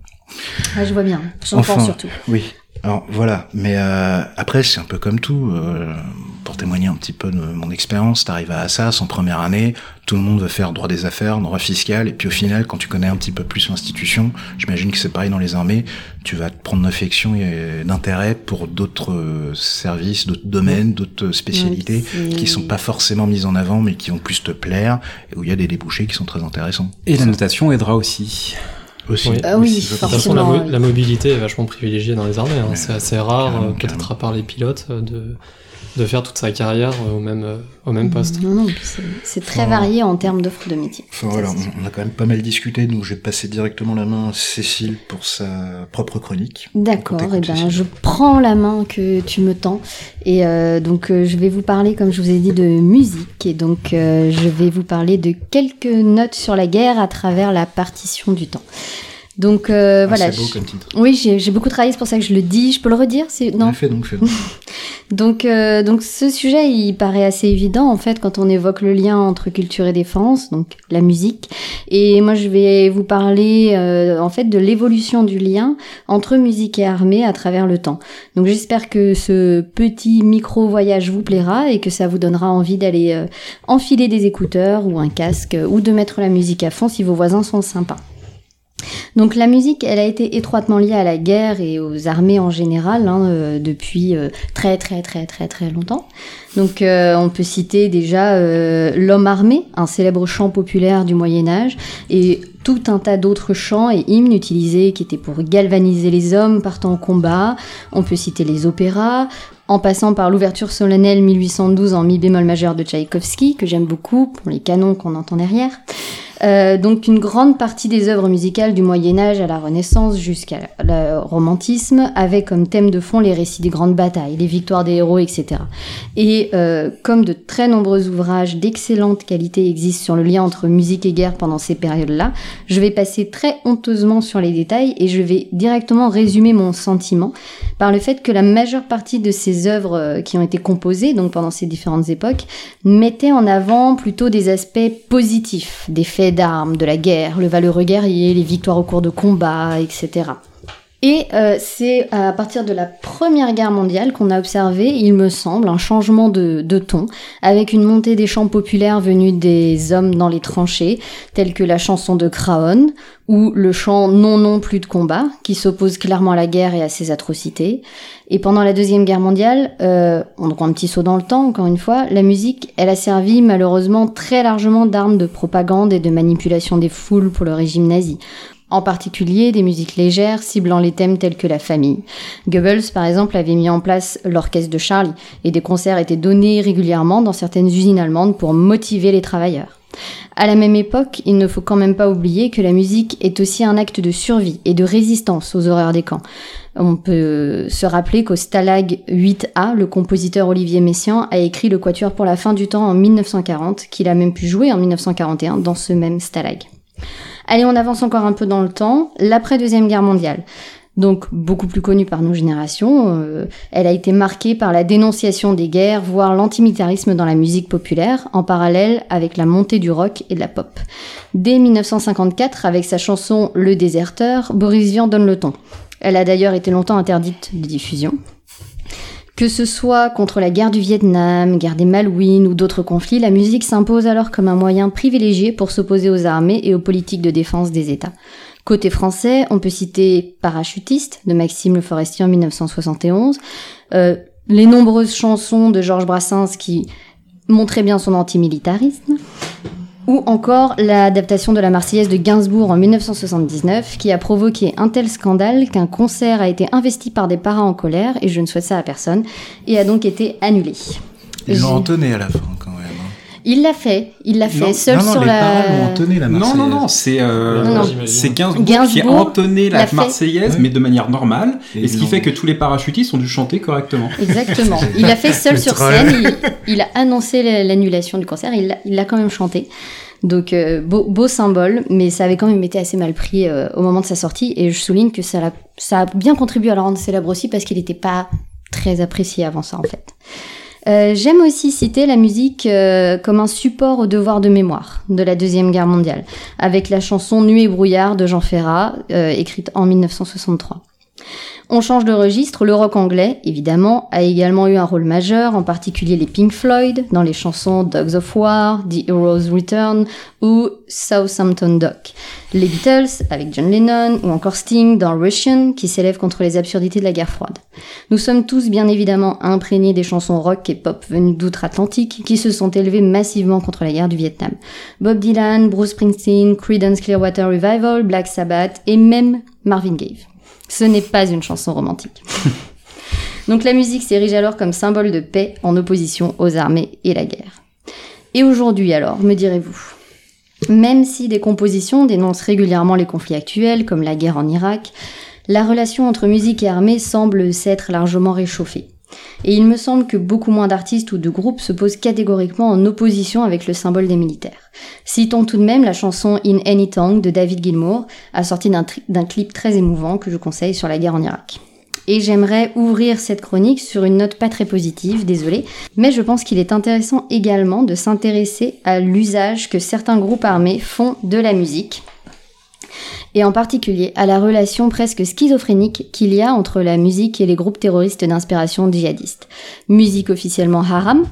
Ah, je vois bien. J'entends enfin, surtout. Oui. Alors voilà, mais euh, après c'est un peu comme tout. Euh, pour témoigner un petit peu de mon expérience, t'arrives à Assas en première année, tout le monde veut faire droit des affaires, droit fiscal, et puis au final, quand tu connais un petit peu plus l'institution, j'imagine que c'est pareil dans les armées, tu vas te prendre d'affection et d'intérêt pour d'autres euh, services, d'autres domaines, d'autres spécialités Oui, qui sont pas forcément mises en avant, mais qui vont plus te plaire, et où il y a des débouchés qui sont très intéressants. Et la notation aidera aussi. Aussi. Oui. Ah oui, De toute façon, la, mo- la mobilité est vachement privilégiée dans les armées. hein. Ouais. C'est assez rare, peut-être à part les pilotes, euh, de, de faire toute sa carrière euh, au même, euh, au même poste. Non, non, c'est- très Enfin, varié en termes d'offres de métier. Enfin voilà, on on a quand même pas mal discuté, donc je vais passer directement la main à Cécile pour sa propre chronique. D'accord, et t'écoutes ben Cécile. je prends la main que tu me tends et euh, donc euh, je vais vous parler, comme je vous ai dit, de musique et donc euh, je vais vous parler de quelques notes sur la guerre à travers la partition du temps. Donc euh, Ah, voilà. c'est beau je- comme titre. Oui, j'ai j'ai beaucoup travaillé, c'est pour ça que je le dis. Je peux le redire c'est... Non, fais donc, fais donc. Donc, euh, donc ce sujet, il paraît assez évident en fait quand on évoque le lien entre culture et défense, donc la musique. Et moi, je vais vous parler euh, en fait de l'évolution du lien entre musique et armée à travers le temps. Donc, j'espère que ce petit micro voyage vous plaira et que ça vous donnera envie d'aller euh, enfiler des écouteurs ou un casque ou de mettre la musique à fond si vos voisins sont sympas. Donc la musique, elle a été étroitement liée à la guerre et aux armées en général hein, euh, depuis euh, très très très très très longtemps. Donc euh, on peut citer déjà L'homme armé, un célèbre chant populaire du Moyen Âge, et tout un tas d'autres chants et hymnes utilisés qui étaient pour galvaniser les hommes partant au combat. On peut citer les opéras, en passant par l'ouverture solennelle 1812 en mi bémol majeur de Tchaïkovski, que j'aime beaucoup, pour les canons qu'on entend derrière. Euh, donc une grande partie des œuvres musicales du Moyen Âge à la Renaissance jusqu'à romantisme avaient comme thème de fond les récits des grandes batailles, les victoires des héros, etc. Et euh, comme de très nombreux ouvrages d'excellente qualité existent sur le lien entre musique et guerre pendant ces périodes-là, je vais passer très honteusement sur les détails et je vais directement résumer mon sentiment par le fait que la majeure partie de ces œuvres euh, qui ont été composées donc pendant ces différentes époques mettaient en avant plutôt des aspects positifs, des faits d'armes, de la guerre, le valeureux guerrier, les victoires au cours de combats, etc. Et euh, c'est à partir de la Première Guerre mondiale qu'on a observé, il me semble, un changement de, de ton, avec une montée des chants populaires venus des hommes dans les tranchées, tels que la chanson de Craon, ou le chant Non, non, plus de combat, qui s'oppose clairement à la guerre et à ses atrocités. Et pendant la Deuxième Guerre mondiale, euh, on prend un petit saut dans le temps, encore une fois, la musique, elle a servi malheureusement très largement d'arme de propagande et de manipulation des foules pour le régime nazi en particulier des musiques légères ciblant les thèmes tels que la famille. Goebbels, par exemple, avait mis en place l'orchestre de Charlie, et des concerts étaient donnés régulièrement dans certaines usines allemandes pour motiver les travailleurs. À la même époque, il ne faut quand même pas oublier que la musique est aussi un acte de survie et de résistance aux horreurs des camps. On peut se rappeler qu'au Stalag 8A, le compositeur Olivier Messiaen a écrit le Quatuor pour la fin du temps en 1940, qu'il a même pu jouer en 1941 dans ce même Stalag. Allez, on avance encore un peu dans le temps, l'après-deuxième guerre mondiale. Donc beaucoup plus connue par nos générations, euh, elle a été marquée par la dénonciation des guerres, voire l'antimilitarisme dans la musique populaire, en parallèle avec la montée du rock et de la pop. Dès 1954, avec sa chanson Le déserteur, Boris Vian donne le ton. Elle a d'ailleurs été longtemps interdite de diffusion. Que ce soit contre la guerre du Vietnam, guerre des Malouines ou d'autres conflits, la musique s'impose alors comme un moyen privilégié pour s'opposer aux armées et aux politiques de défense des États. Côté français, on peut citer Parachutiste de Maxime Le Forestier en 1971, euh, les nombreuses chansons de Georges Brassens qui montraient bien son antimilitarisme, ou encore l'adaptation de la Marseillaise de Gainsbourg en 1979 qui a provoqué un tel scandale qu'un concert a été investi par des parents en colère, et je ne souhaite ça à personne, et a donc été annulé. Ils l'ont entonné à la fin. Il l'a fait, il l'a fait Non, seul non, non, sur les la... paroles l'ont entonné la Non, Marseillaise. non, non, c'est euh, Non, non. c'est Gainsbourg, qui a Gainsbourg entonné la l'a fait. Marseillaise, Ouais. mais de manière normale, Et et, ce qui fait que tous les parachutistes ont dû chanter correctement. Exactement. Il l'a fait seul sur scène. Il, il a annoncé la- l'annulation du concert. Il l'a- quand même chanté. Donc euh, beau, beau symbole, mais ça avait quand même été assez mal pris euh, au moment de sa sortie. Et je souligne que ça, l'a- ça a bien contribué à le rendre célèbre aussi parce qu'il n'était pas très apprécié avant ça en fait. Euh, J'aime aussi citer la musique euh, comme un support au devoir de mémoire de la Deuxième Guerre mondiale, avec la chanson Nuit et brouillard de Jean Ferrat, euh, écrite en 1963. On change de registre, le rock anglais, évidemment, a également eu un rôle majeur, en particulier les Pink Floyd, dans les chansons Dogs of War, The Hero's Return ou Southampton Dock. Les Beatles, avec John Lennon, ou encore Sting dans Russian, qui s'élève contre les absurdités de la guerre froide. Nous sommes tous bien évidemment imprégnés des chansons rock et pop venues d'outre-Atlantique, qui se sont élevées massivement contre la guerre du Vietnam. Bob Dylan, Bruce Springsteen, Creedence Clearwater Revival, Black Sabbath et même Marvin Gaye. Ce n'est pas une chanson romantique. Donc la musique s'érige alors comme symbole de paix en opposition aux armées et la guerre. Et aujourd'hui alors, me direz-vous? Même si des compositions dénoncent régulièrement les conflits actuels, comme la guerre en Irak, la relation entre musique et armée semble s'être largement réchauffée. Et il me semble que beaucoup moins d'artistes ou de groupes se posent catégoriquement en opposition avec le symbole des militaires. Citons tout de même la chanson In Any Tongue de David Gilmour, assortie d'un clip très émouvant que je conseille sur la guerre en Irak. Et j'aimerais ouvrir cette chronique sur une note pas très positive, désolé, mais je pense qu'il est intéressant également de s'intéresser à l'usage que certains groupes armés font de la musique et en particulier à la relation presque schizophrénique qu'il y a entre la musique et les groupes terroristes d'inspiration djihadiste. Musique officiellement haram,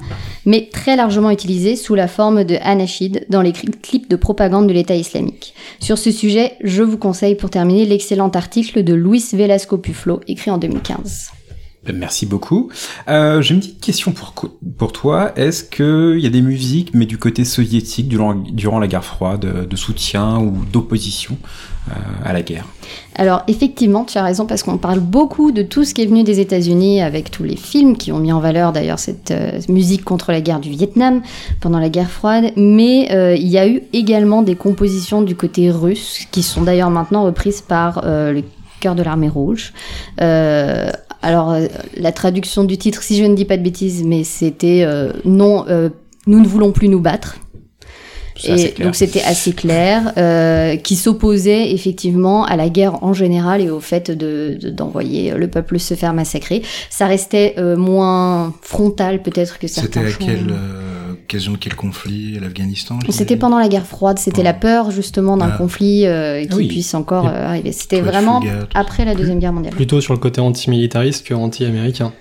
mais très largement utilisée sous la forme de anachid dans les clips de propagande de l'État islamique. Sur ce sujet, je vous conseille pour terminer l'excellent article de Luis Velasco Puflo, écrit en 2015. Ben, merci beaucoup. Euh, J'ai une petite question pour, pour toi. Est-ce qu'il y a des musiques, mais du côté soviétique, durant, la guerre froide, de soutien ou d'opposition euh, à la guerre? Alors effectivement, tu as raison parce qu'on parle beaucoup de tout ce qui est venu des États-Unis avec tous les films qui ont mis en valeur d'ailleurs cette euh, musique contre la guerre du Vietnam pendant la guerre froide, mais euh, il y a eu également des compositions du côté russe qui sont d'ailleurs maintenant reprises par le cœur de l'armée rouge. Alors la traduction du titre, si je ne dis pas de bêtises, mais c'était non, nous ne voulons plus nous battre. Et donc c'était assez clair, euh, qui s'opposait effectivement à la guerre en général et au fait de, d'envoyer le peuple se faire massacrer. Ça restait euh, moins frontal peut-être que certains. C'était à quelle euh, de quel conflit L'Afghanistan C'était pendant la guerre froide. C'était la peur justement d'un ah. conflit euh, qui puisse encore arriver. C'était vraiment après la deuxième guerre mondiale. Plutôt sur le côté antimilitariste que anti-américain.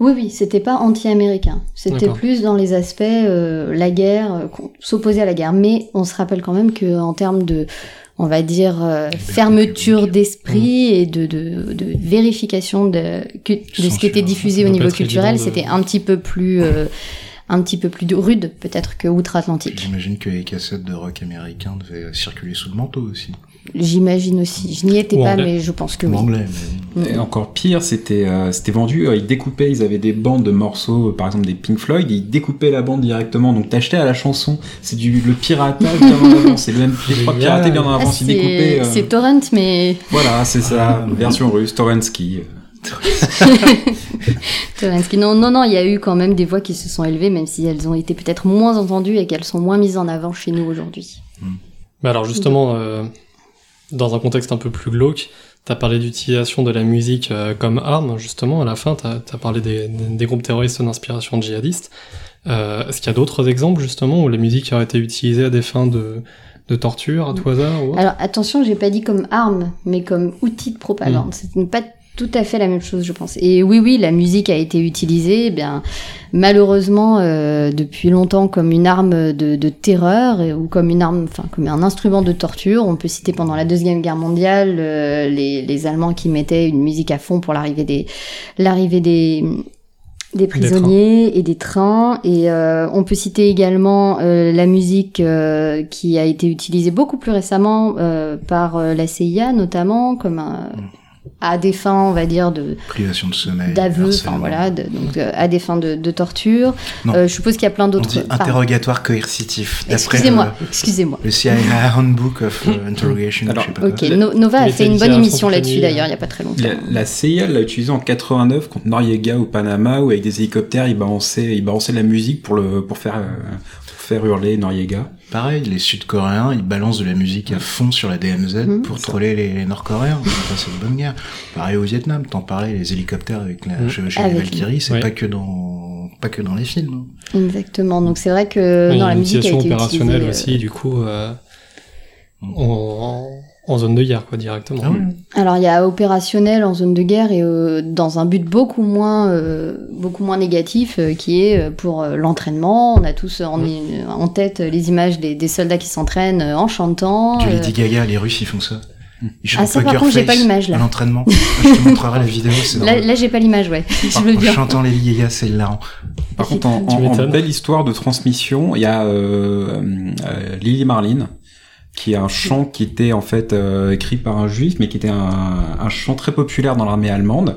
Oui, oui, c'était pas anti-américain. C'était plus dans les aspects euh, la guerre, euh, s'opposer à la guerre. Mais on se rappelle quand même que en termes de, on va dire, euh, fermeture d'esprit mmh. et de, de, de, vérification de, de ce qui était diffusé au niveau culturel, c'était un petit peu plus un petit peu plus rude peut-être que outre-Atlantique. J'imagine que les cassettes de rock américain devaient circuler sous le manteau aussi. J'imagine aussi. Je n'y étais pas, mais je pense que oui. Anglais, mais... Et encore pire, c'était euh, c'était vendu. Euh, ils découpaient, ils avaient des bandes de morceaux, euh, par exemple des Pink Floyd. Ils découpaient la bande directement. Donc t'achetais à la chanson. C'est du le piratage bien en avance. C'est le même les trois piratés bien en ah, avance. ils découpaient. C'est torrent, mais. Voilà, c'est ça. version russe, Torrensky. Torrensky. Non, non, non, il y a eu quand même des voix qui se sont élevées, même si elles ont été peut-être moins entendues et qu'elles sont moins mises en avant chez nous aujourd'hui. Mais alors justement, dans un contexte un peu plus glauque, tu as parlé d'utilisation de la musique euh, comme arme, justement, à la fin, tu as, parlé des, des, groupes terroristes d'inspiration djihadiste. Euh, Est-ce qu'il y a d'autres exemples, justement, où la musique a été utilisée à des fins de, de torture, à tout hasard Alors attention, j'ai pas dit comme arme, mais comme outil de propagande. Mm. C'est pas tout à fait la même chose, je pense. Et oui, oui, la musique a été utilisée, eh bien malheureusement euh, depuis longtemps comme une arme de, de terreur ou comme une arme, enfin comme un instrument de torture. On peut citer pendant la deuxième guerre mondiale euh, les, les, Allemands qui mettaient une musique à fond pour l'arrivée des l'arrivée des des prisonniers et des trains. Et euh, on peut citer également euh, la musique euh, qui a été utilisée beaucoup plus récemment par la CIA notamment comme un, mm à des fins, on va dire, de privation de sommeil, d'aveu, enfin voilà, de, donc euh, à des fins de, de torture. Euh, je suppose qu'il y a plein d'autres. Interrogatoire coercitif. Excusez-moi, excusez-moi. Le CIA Handbook of uh, Interrogation. Alors, je sais pas ok, Nova a fait une bonne émission là-dessus d'ailleurs, il n'y a pas très longtemps. La, CIA l'a utilisé en 89 contre Noriega au Panama, où avec des hélicoptères, ils balançaient, ils balançaient de la musique pour le, pour faire, euh, faire hurler Noriega. Pareil, les Sud-Coréens, ils balancent de la musique à fond sur la DMZ mmh. pour troller les, Nord-Coréens. c'est une bonne guerre. Pareil au Vietnam, t'en parlais, les hélicoptères avec la mmh. chevauchée des Valkyries, c'est pas que dans pas que dans les films. Hein. Exactement. Donc c'est vrai que dans la musique a été opérationnelle euh, aussi, du coup, euh, on, en zone de guerre, quoi, directement. Ah ouais. Alors il y a opérationnel en zone de guerre et euh, dans un but beaucoup moins euh, beaucoup moins négatif euh, qui est pour euh, l'entraînement. On a tous en, en tête les images des, des soldats qui s'entraînent en chantant. Tu euh, Lady Gaga, les Russes ils font ça. Ils Ah, ça, par contre, j'ai pas l'image, là. À l'entraînement. je te montrerai la vidéo, c'est là, là j'ai pas l'image, ouais. Je veux bien. chantant Lady Gaga, c'est hilarant. Par contre, en, en- en belle histoire de transmission, il y a euh, euh, Lily Marlin, qui est un chant qui était en fait euh, écrit par un juif, mais qui était un, un chant très populaire dans l'armée allemande.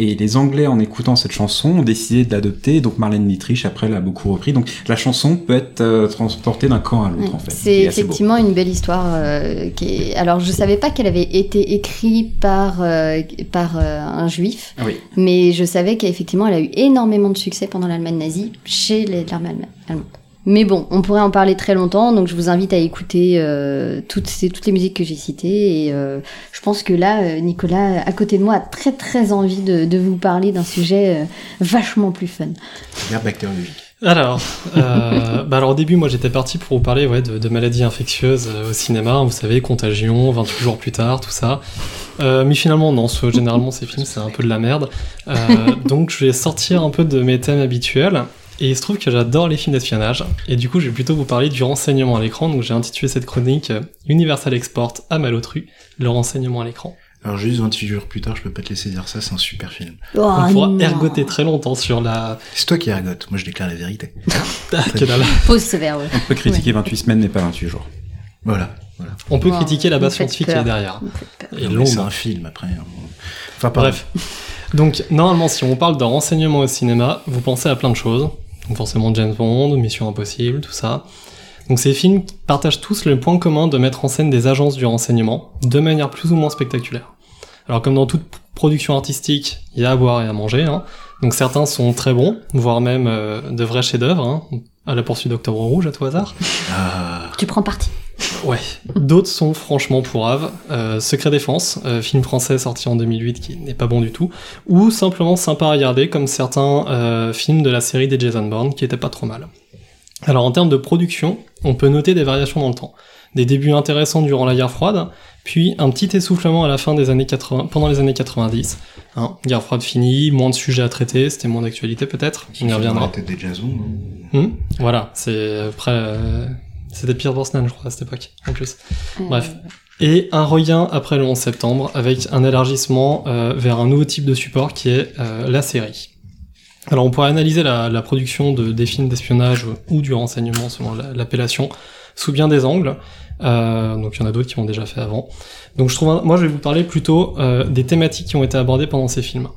Et les Anglais, en écoutant cette chanson, ont décidé de l'adopter. Donc Marlène Dietrich, après, l'a beaucoup repris. Donc la chanson peut être euh, transportée d'un camp à l'autre, en fait. C'est beau. effectivement une belle histoire euh, qui est... Alors je savais pas qu'elle avait été écrite par euh, par euh, un juif, oui. mais je savais qu'effectivement elle a eu énormément de succès pendant l'Allemagne nazie chez l'armée allema- allemande. Mais bon, on pourrait en parler très longtemps, donc je vous invite à écouter euh, toutes, ces, toutes les musiques que j'ai citées. Et euh, je pense que là, euh, Nicolas, à côté de moi, a très très envie de, de vous parler d'un sujet euh, vachement plus fun. Guerre bactériologique. Alors, euh, bah alors au début, moi j'étais parti pour vous parler ouais, de, de maladies infectieuses euh, au cinéma, vous savez, contagion, 28 jours plus tard, tout ça. Euh, mais finalement, non, ce- généralement ces films c'est un peu de la merde. Euh, donc je vais sortir un peu de mes thèmes habituels. Et il se trouve que j'adore les films d'espionnage. Et du coup, je vais plutôt vous parler du renseignement à l'écran. Donc j'ai intitulé cette chronique euh, Universal Export à Malotru, le renseignement à l'écran. Alors juste 28 jours plus tard, je peux pas te laisser dire ça, c'est un super film. Oh, On pourra non. ergoter très longtemps sur la... C'est toi qui ergote, moi je déclare la vérité. Ah, que dalle. Pause sévère, ouais. On peut critiquer 28 semaines, mais pas 28 jours. Voilà. voilà. On peut Wow, critiquer la base scientifique qui est derrière. Et. C'est un film après. hein. Enfin, pardon. Bref. Donc, normalement, si on parle de renseignement au cinéma, vous pensez à plein de choses. Donc, forcément, James Bond, Mission Impossible, tout ça. Donc, ces films partagent tous le point commun de mettre en scène des agences du renseignement de manière plus ou moins spectaculaire. Alors, comme dans toute production artistique, il y a à boire et à manger. Hein. Donc, certains sont très bons, voire même euh, de vrais chefs-d'œuvre. Hein. À la poursuite d'Octobre Rouge, à tout hasard. Tu prends parti. Ouais. D'autres sont franchement pourraves. Euh, Secret Défense, euh, film français sorti en 2008 qui n'est pas bon du tout, ou simplement sympa à regarder comme certains euh, films de la série des Jason Bourne qui étaient pas trop mal. Alors en termes de production, on peut noter des variations dans le temps. Des débuts intéressants durant la guerre froide, puis un petit essoufflement à la fin des années 80, pendant les années 90. Hein, guerre froide finie, moins de sujets à traiter, c'était moins d'actualité peut-être, on y reviendra. la tête des Jason. Hmm, voilà, c'est après... c'était Pierre Brosnan, je crois, à cette époque, en plus. Bref. Et un regain après le 11 septembre, avec un élargissement euh, vers un nouveau type de support qui est euh, la série. Alors on pourrait analyser la, la production de, des films d'espionnage ou du renseignement selon la- l'appellation sous bien des angles. Euh, donc il y en a d'autres qui l'ont déjà fait avant. Donc je trouve, un- moi je vais vous parler plutôt euh, des thématiques qui ont été abordées pendant ces films.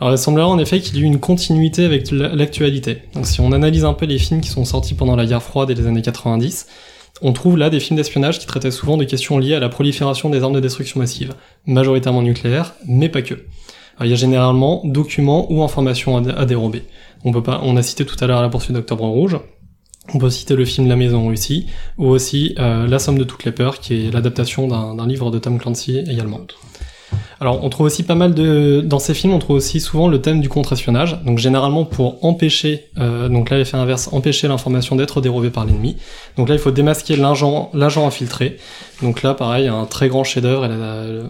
Alors il semblerait en effet qu'il y ait eu une continuité avec la- l'actualité. Donc si on analyse un peu les films qui sont sortis pendant la guerre froide et les années 90, on trouve là des films d'espionnage qui traitaient souvent de questions liées à la prolifération des armes de destruction massive, majoritairement nucléaires, mais pas que. Alors, il y a généralement documents ou informations à, dé- à dérober. On peut pas, on a cité tout à l'heure la poursuite d'Octobre Rouge. On peut citer le film La Maison en Russie, ou aussi euh, La Somme de toutes les peurs, qui est l'adaptation d'un livre de Tom Clancy également. Alors, on trouve aussi pas mal de dans ces films, on trouve aussi souvent le thème du contre-espionnage. Donc, généralement pour empêcher, euh, donc là l'effet inverse, empêcher l'information d'être dérobée par l'ennemi. Donc là, il faut démasquer l'agent, l'agent infiltré. Donc là, pareil, un très grand chef-d'œuvre.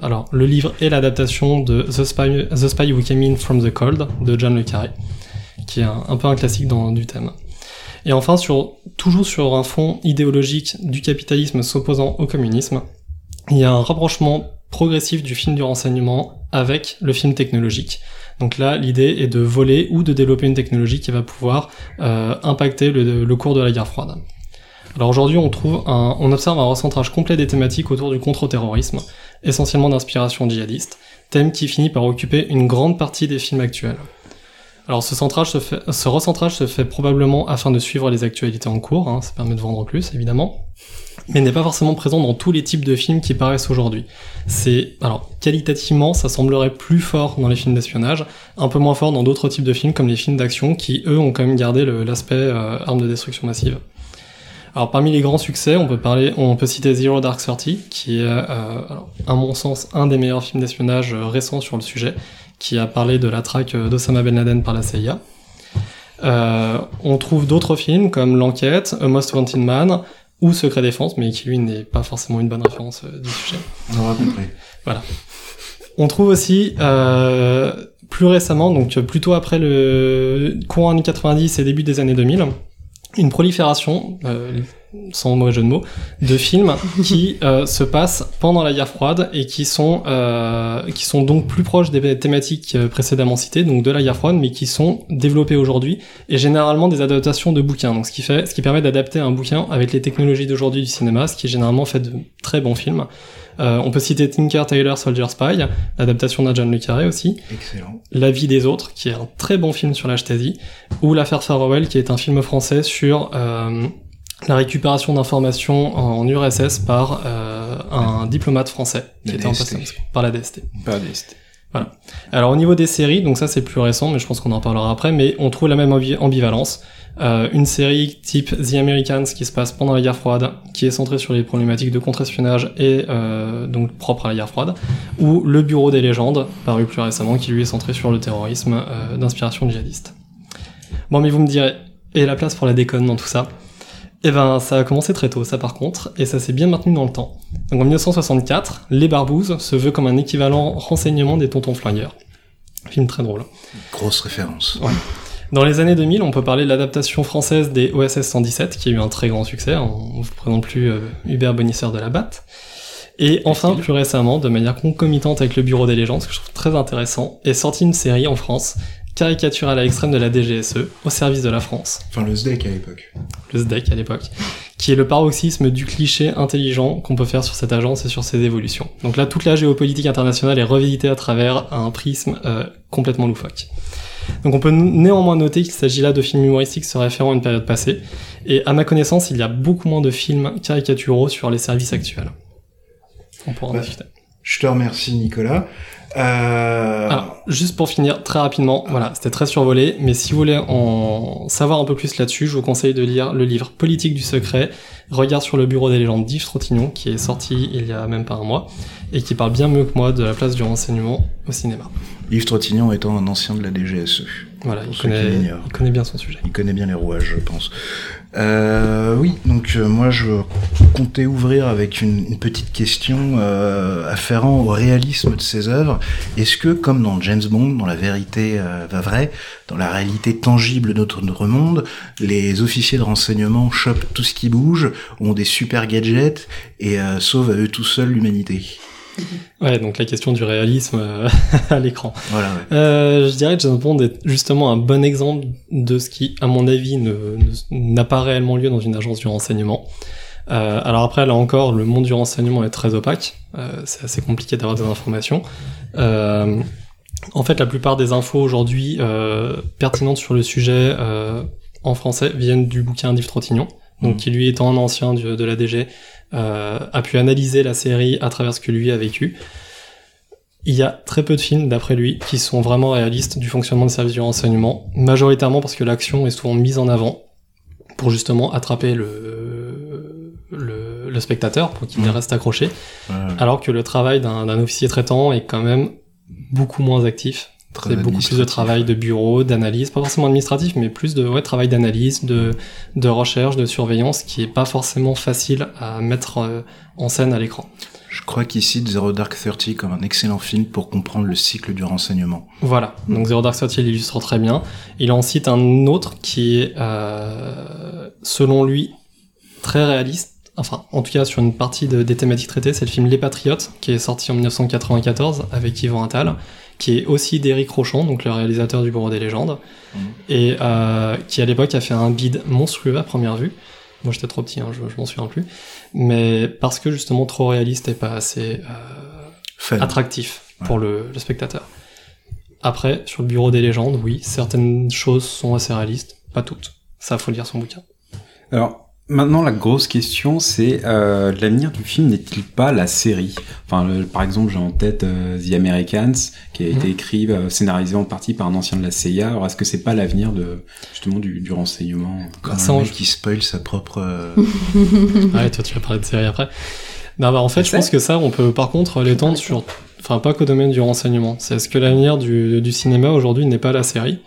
Alors, le livre est l'adaptation de The Spy, The Spy Who Came In From the Cold de John le Carré, qui est un, un peu un classique dans, du thème. Et enfin, sur, toujours sur un fond idéologique du capitalisme s'opposant au communisme, il y a un rapprochement progressif du film du renseignement avec le film technologique. Donc là, l'idée est de voler ou de développer une technologie qui va pouvoir euh, impacter le, cours de la guerre froide. Alors aujourd'hui, on trouve un, on observe un recentrage complet des thématiques autour du contre-terrorisme, essentiellement d'inspiration djihadiste, thème qui finit par occuper une grande partie des films actuels. Alors ce se fait, ce recentrage se fait probablement afin de suivre les actualités en cours, hein, ça permet de vendre plus évidemment, mais n'est pas forcément présent dans tous les types de films qui paraissent aujourd'hui. C'est alors qualitativement, ça semblerait plus fort dans les films d'espionnage, un peu moins fort dans d'autres types de films comme les films d'action qui eux ont quand même gardé l'aspect euh, arme de destruction massive. Alors parmi les grands succès, on peut parler, on peut citer Zero Dark Thirty, qui est, euh, à mon sens, un des meilleurs films d'espionnage euh, récents sur le sujet, qui a parlé de la traque d'Osama Ben Laden par la CIA. On trouve d'autres films comme L'Enquête, A Most Wanted Man, ou Secret Défense, mais qui lui n'est pas forcément une bonne référence euh, du sujet. On compris. On trouve aussi euh, plus récemment, donc plutôt après le courant années 90 et début des années 2000, une prolifération, euh, sans mauvais jeu de mots, de films qui euh, se passent pendant la guerre froide et qui sont euh, qui sont donc plus proches des thématiques euh, précédemment citées, donc de la guerre froide, mais qui sont développées aujourd'hui et généralement des adaptations de bouquins. Donc ce qui fait, ce qui permet d'adapter un bouquin avec les technologies d'aujourd'hui du cinéma, ce qui est généralement fait de très bons films. Euh, on peut citer Tinker Tailor Soldier Spy, l'adaptation d'un John le Carré aussi. Excellent. La vie des autres, qui est un très bon film sur la Stasi, ou L'affaire Farewell, qui est un film français sur euh, la récupération d'informations en, en URSS par euh, un diplomate français qui La était en DST. poste par la DST. Pas d'est. Alors au niveau des séries, donc ça c'est plus récent, mais je pense qu'on en parlera après, mais on trouve la même ambi- ambivalence. Euh, une série type The Americans qui se passe pendant la guerre froide, qui est centrée sur les problématiques de contre-espionnage et euh, donc propre à la guerre froide, ou Le Bureau des légendes, paru plus récemment, qui lui est centré sur le terrorisme euh, d'inspiration djihadiste. Bon mais vous me direz, et la place pour la déconne dans tout ça? Eh ben ça a commencé très tôt ça par contre, et ça s'est bien maintenu dans le temps. Donc en 1964, Les Barbouzes se veut comme un équivalent renseignement des Tontons Flingueurs. Film très drôle. Grosse référence. Dans les années 2000, on peut parler de l'adaptation française des OSS 117, qui a eu un très grand succès. On ne vous présente plus euh, Hubert Bonisseur de la Batte. Et enfin, plus récemment, de manière concomitante avec le Bureau des légendes, ce que je trouve très intéressant, est sortie une série en France, caricaturale à l'extrême de la DGSE, au service de la France, Enfin, le SDEC à l'époque. le SDEC à l'époque, qui est le paroxysme du cliché intelligent qu'on peut faire sur cette agence et sur ses évolutions. Donc là, toute la géopolitique internationale est revisitée à travers un prisme euh, complètement loufoque. Donc on peut néanmoins noter qu'il s'agit là de films humoristiques se référant à une période passée, et à ma connaissance, il y a beaucoup moins de films caricaturaux sur les services actuels. On pourra en Ouais. discuter. Je te remercie, Nicolas. Euh... Alors, juste pour finir très rapidement, voilà, c'était très survolé, mais si vous voulez en savoir un peu plus là-dessus, je vous conseille de lire le livre Politique du secret, Regard sur le bureau des légendes d'Yves Trottignon, qui est sorti il y a même pas un mois, et qui parle bien mieux que moi de la place du renseignement au cinéma. Yves Trottignon étant un ancien de la DGSE. Voilà, il connaît, il connaît bien son sujet. Il connaît bien les rouages, je pense. Euh, oui, donc euh, moi je comptais ouvrir avec une, petite question euh, afférent au réalisme de ses œuvres. Est-ce que, comme dans James Bond, dans la vérité euh, va vraie, dans la réalité tangible de notre, notre monde, les officiers de renseignement chopent tout ce qui bouge, ont des super gadgets et euh, sauvent à eux tout seuls l'humanité? Ouais, donc la question du réalisme euh, à l'écran. Voilà, ouais. Euh, je dirais que James Bond est justement un bon exemple de ce qui, à mon avis, n'a pas réellement lieu dans une agence du renseignement. Euh, alors après, là encore, le monde du renseignement est très opaque. Euh, c'est assez compliqué d'avoir des informations. En fait, la plupart des infos aujourd'hui pertinentes sur le sujet en français viennent du bouquin d'Yves Trottignon, donc Mhm. qui lui étant un ancien du- de la DG, a pu analyser la série à travers ce que lui a vécu. Il y a très peu de films, d'après lui, qui sont vraiment réalistes du fonctionnement des services du renseignement, majoritairement parce que l'action est souvent mise en avant pour justement attraper le, le, le spectateur, pour qu'il reste accroché, Ouais, ouais. alors que le travail d'un d'un officier traitant est quand même beaucoup moins actif. C'est beaucoup plus de travail de bureau, d'analyse, pas forcément administratif, mais plus de ouais, travail d'analyse, de, de recherche, de surveillance, qui est pas forcément facile à mettre euh, en scène à l'écran. Je crois qu'il cite Zero Dark Thirty comme un excellent film pour comprendre le cycle du renseignement. Voilà, donc Zero Dark Thirty l'illustre très bien. Il en cite un autre qui est, euh, selon lui, très réaliste. Enfin, en tout cas, sur une partie de- des thématiques traitées, c'est le film Les Patriotes, qui est sorti en 1994 avec Yvan Attal, qui est aussi d'Éric Rochon, donc le réalisateur du Bureau des légendes, Mhm. et euh, qui à l'époque a fait un bid monstrueux à première vue. Moi j'étais trop petit, hein, je, je m'en souviens plus. Mais parce que justement trop réaliste et pas assez euh, attractif pour le, le spectateur. Après, sur le bureau des légendes, oui, certaines choses sont assez réalistes, pas toutes. Ça, faut lire son bouquin. Alors, maintenant, la grosse question, c'est euh, l'avenir du film n'est-il pas la série? Enfin, le- par exemple, j'ai en tête euh, The Americans, qui a été Mhm. écrit, euh, scénarisé en partie par un ancien de la CIA. Alors, est-ce que c'est pas l'avenir de justement du, du renseignement? Comme Ça, un on- qui spoil sa propre... euh, ouais, toi, tu vas parler de série après. Non, bah, en fait, je pense que ça, on peut par contre l'étendre sur. Enfin, pas qu'au domaine du renseignement. C'est ce que l'avenir du, du cinéma aujourd'hui n'est pas la série.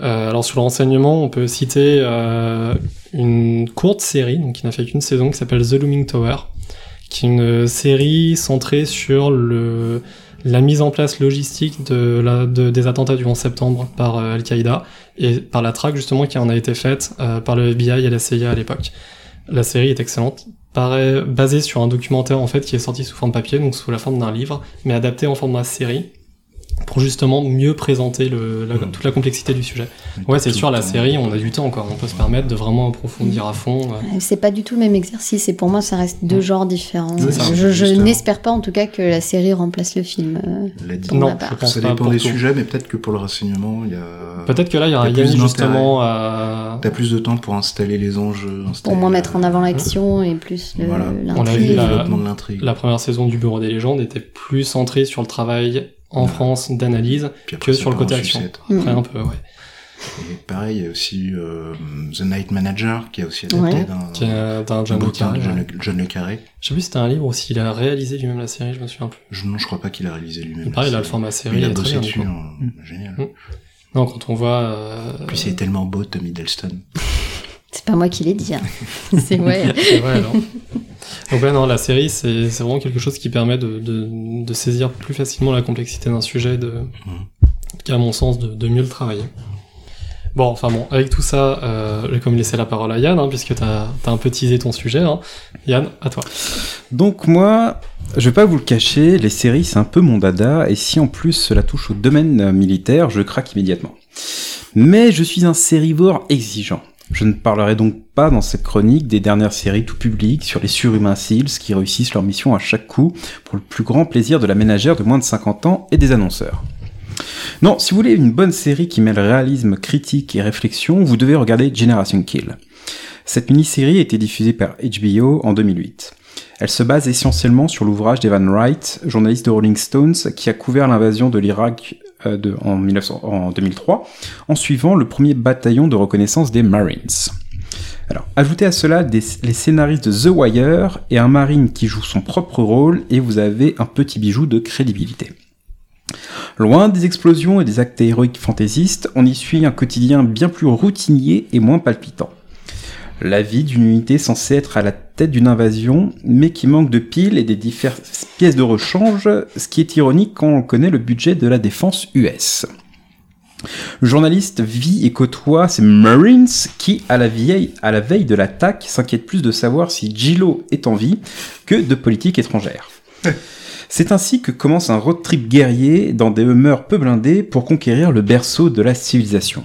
Euh, alors, sur le renseignement, on peut citer euh, une courte série, donc qui n'a fait qu'une saison, qui s'appelle The Looming Tower, qui est une série centrée sur le, la mise en place logistique de la, de, des attentats du 11 septembre par euh, Al-Qaïda et par la traque justement qui en a été faite euh, par le FBI et la CIA à l'époque. La série est excellente, basée sur un documentaire en fait qui est sorti sous forme papier, donc sous la forme d'un livre, mais adapté en format série pour justement mieux présenter le, la, Mhm. toute la complexité du sujet. Mais Ouais, c'est sûr, la série, on a du temps encore, on peut se permettre de vraiment approfondir à fond. C'est pas du tout le même exercice et pour moi ça reste deux Mm. genres différents. C'est ça, je je n'espère pas en tout cas que la série remplace le film. euh, La di- Pour Non, ma part. je pense ça pas dépend pour des tout. sujets, mais peut-être que pour le renseignement, il y a. Peut-être que là, il y a Il y a un plus Yann d'intérêt. justement à... T'as plus de temps pour installer les enjeux. pour moins la- mettre en avant l'action et plus le- Voilà. On a vu l'intrigue. le la- développement de l'intrigue. La première saison du Bureau des légendes était plus centrée sur le travail en. France d'analyse que sur le côté en action. Mm. Après un peu, ouais. Et pareil, il y a aussi euh, The Night Manager, qui a aussi adapté Ouais. d'un John Le bouquin Carré. John, ouais. Le- John Le Carré. Je sais plus si c'était un livre ou s'il a réalisé lui-même la série, je me souviens plus. Je, non, je crois pas qu'il a réalisé lui-même. Il a la le série. format série, il il a bossé dessus, hein. génial. Mm. Non, quand on voit... euh, Puis c'est tellement beau, Tom Hiddleston. C'est pas moi qui l'ai dit. hein. c'est ouais. Vrai, alors. Donc non, la série, c'est vraiment quelque chose qui permet de, de, de saisir plus facilement la complexité d'un sujet, de, qui à mon sens, de, de mieux le travailler. Bon, enfin bon, avec tout ça, euh, je vais comme laisser la parole à Yann, hein, puisque t'as as un peu teasé ton sujet. Hein. Yann, à toi. Donc moi, je vais pas vous le cacher, les séries c'est un peu mon dada, et si en plus cela touche au domaine militaire, je craque immédiatement. Mais je suis un sérivore exigeant. Je ne parlerai donc pas dans cette chronique des dernières séries tout publiques sur les surhumains SEALs qui réussissent leur mission à chaque coup pour le plus grand plaisir de la ménagère de moins de 50 ans et des annonceurs. Non, si vous voulez une bonne série qui mêle réalisme, critique et réflexion, vous devez regarder Generation Kill. Cette mini-série a été diffusée par HBO en 2008. Elle se base essentiellement sur l'ouvrage d'Evan Wright, journaliste de Rolling Stones, qui a couvert l'invasion de l'Irak de- en, 1900 en 2003, en suivant le premier bataillon de reconnaissance des Marines. Alors, ajoutez à cela les scénaristes de The Wire et un marine qui joue son propre rôle, et vous avez un petit bijou de crédibilité. Loin des explosions et des actes héroïques fantaisistes, on y suit un quotidien bien plus routinier et moins palpitant. La vie d'une unité censée être à la tête d'une invasion, mais qui manque de piles et des diverses pièces de rechange, ce qui est ironique quand on connaît le budget de la défense US. Le journaliste vit et côtoie ces Marines qui, à la, vieille, à la veille de l'attaque, s'inquiètent plus de savoir si Gillo est en vie que de politique étrangère. C'est ainsi que commence un road trip guerrier dans des humeurs peu blindées pour conquérir le berceau de la civilisation.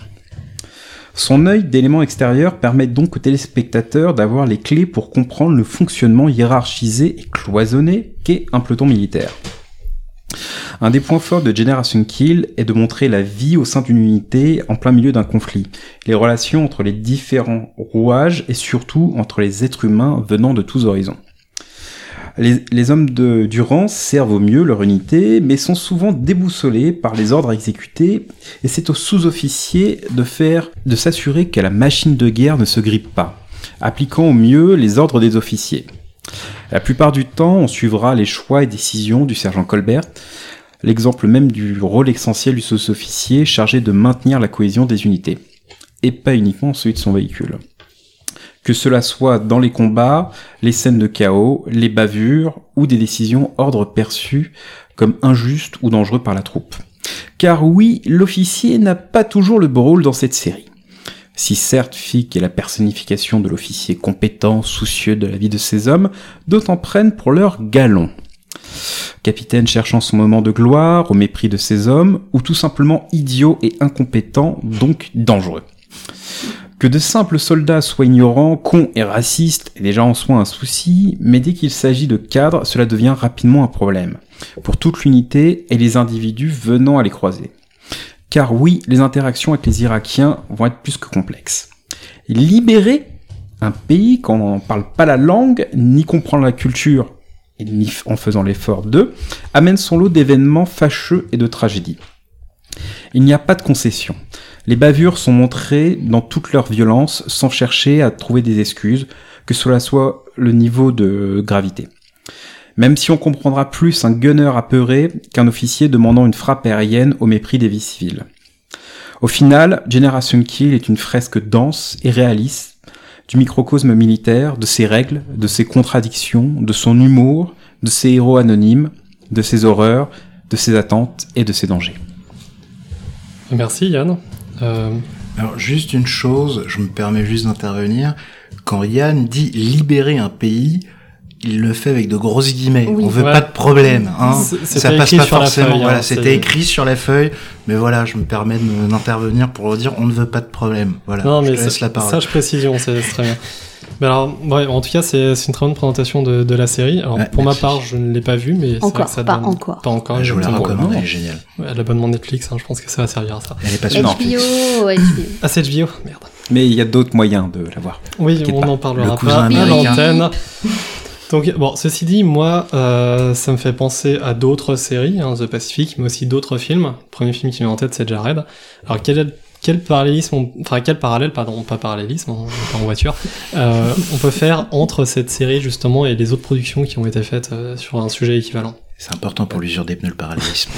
Son œil d'élément extérieur permet donc aux téléspectateurs d'avoir les clés pour comprendre le fonctionnement hiérarchisé et cloisonné qu'est un peloton militaire. Un des points forts de Generation Kill est de montrer la vie au sein d'une unité en plein milieu d'un conflit, les relations entre les différents rouages et surtout entre les êtres humains venant de tous horizons. Les, hommes de, du rang servent au mieux leur unité, mais sont souvent déboussolés par les ordres exécutés, et c'est aux sous-officiers de faire, de s'assurer que la machine de guerre ne se grippe pas, appliquant au mieux les ordres des officiers. La plupart du temps, on suivra les choix et décisions du sergent Colbert, l'exemple même du rôle essentiel du sous-officier chargé de maintenir la cohésion des unités, et pas uniquement celui de son véhicule. Que cela soit dans les combats, les scènes de chaos, les bavures ou des décisions ordre perçues comme injustes ou dangereux par la troupe. Car oui, l'officier n'a pas toujours le beau rôle dans cette série. Si certes Fick est la personnification de l'officier compétent, soucieux de la vie de ses hommes, d'autres en prennent pour leur galon. Capitaine cherchant son moment de gloire au mépris de ses hommes, ou tout simplement idiot et incompétent, donc dangereux. Que de simples soldats soient ignorants, cons et racistes est déjà en soi un souci, mais dès qu'il s'agit de cadres, cela devient rapidement un problème, pour toute l'unité et les individus venant à les croiser. Car oui, les interactions avec les Irakiens vont être plus que complexes. Libérer un pays quand on n'en parle pas la langue, ni comprendre la culture, et ni en faisant l'effort d'eux, amène son lot d'événements fâcheux et de tragédies. Il n'y a pas de concession. Les bavures sont montrées dans toute leur violence sans chercher à trouver des excuses, que cela soit le niveau de gravité. Même si on comprendra plus un gunner apeuré qu'un officier demandant une frappe aérienne au mépris des vies civiles. Au final, Generation Kill est une fresque dense et réaliste du microcosme militaire, de ses règles, de ses contradictions, de son humour, de ses héros anonymes, de ses horreurs, de ses attentes et de ses dangers. Merci Yann. Euh, Alors juste une chose, je me permets juste d'intervenir. Quand Yann dit libérer un pays, il le fait avec de grosses guillemets. Oui. On veut Ouais. pas de problème. Hein. Ça passe pas sur la forcément. feuille, hein, voilà, c'est- c'était écrit sur la feuille. Mais voilà, je me permets d'intervenir pour dire on ne veut pas de problème. Voilà. non, je mais laisse la parole. sage précision, c'est très bien. Mais alors, ouais, en tout cas, c'est une très bonne présentation de, de la série. Alors, Ouais, pour ma part, je ne l'ai pas vue, mais c'est vrai Encore, que ça pas donne- encore. Pas encore. Je vous la recommande, elle est géniale. Ouais, L'abonnement Netflix, hein, je pense que ça va servir à ça. Elle est pas Non. HBO, HBO. Ah, c'est HBO Merde. Mais il y a d'autres moyens de l'avoir. Oui, T'inquiète on pas. en parlera Le cousin pas à américain. l'antenne. Donc, bon, ceci dit, moi, euh, ça me fait penser à d'autres séries, hein, The Pacific, mais aussi d'autres films. Le premier film qui me vient en tête, c'est Jared. Alors, quel, quel parallélisme, enfin, quel parallèle, pardon, pas parallélisme, on est en voiture, euh, on peut faire entre cette série, justement, et les autres productions qui ont été faites euh, sur un sujet équivalent C'est important pour l'usure des pneus, le parallélisme.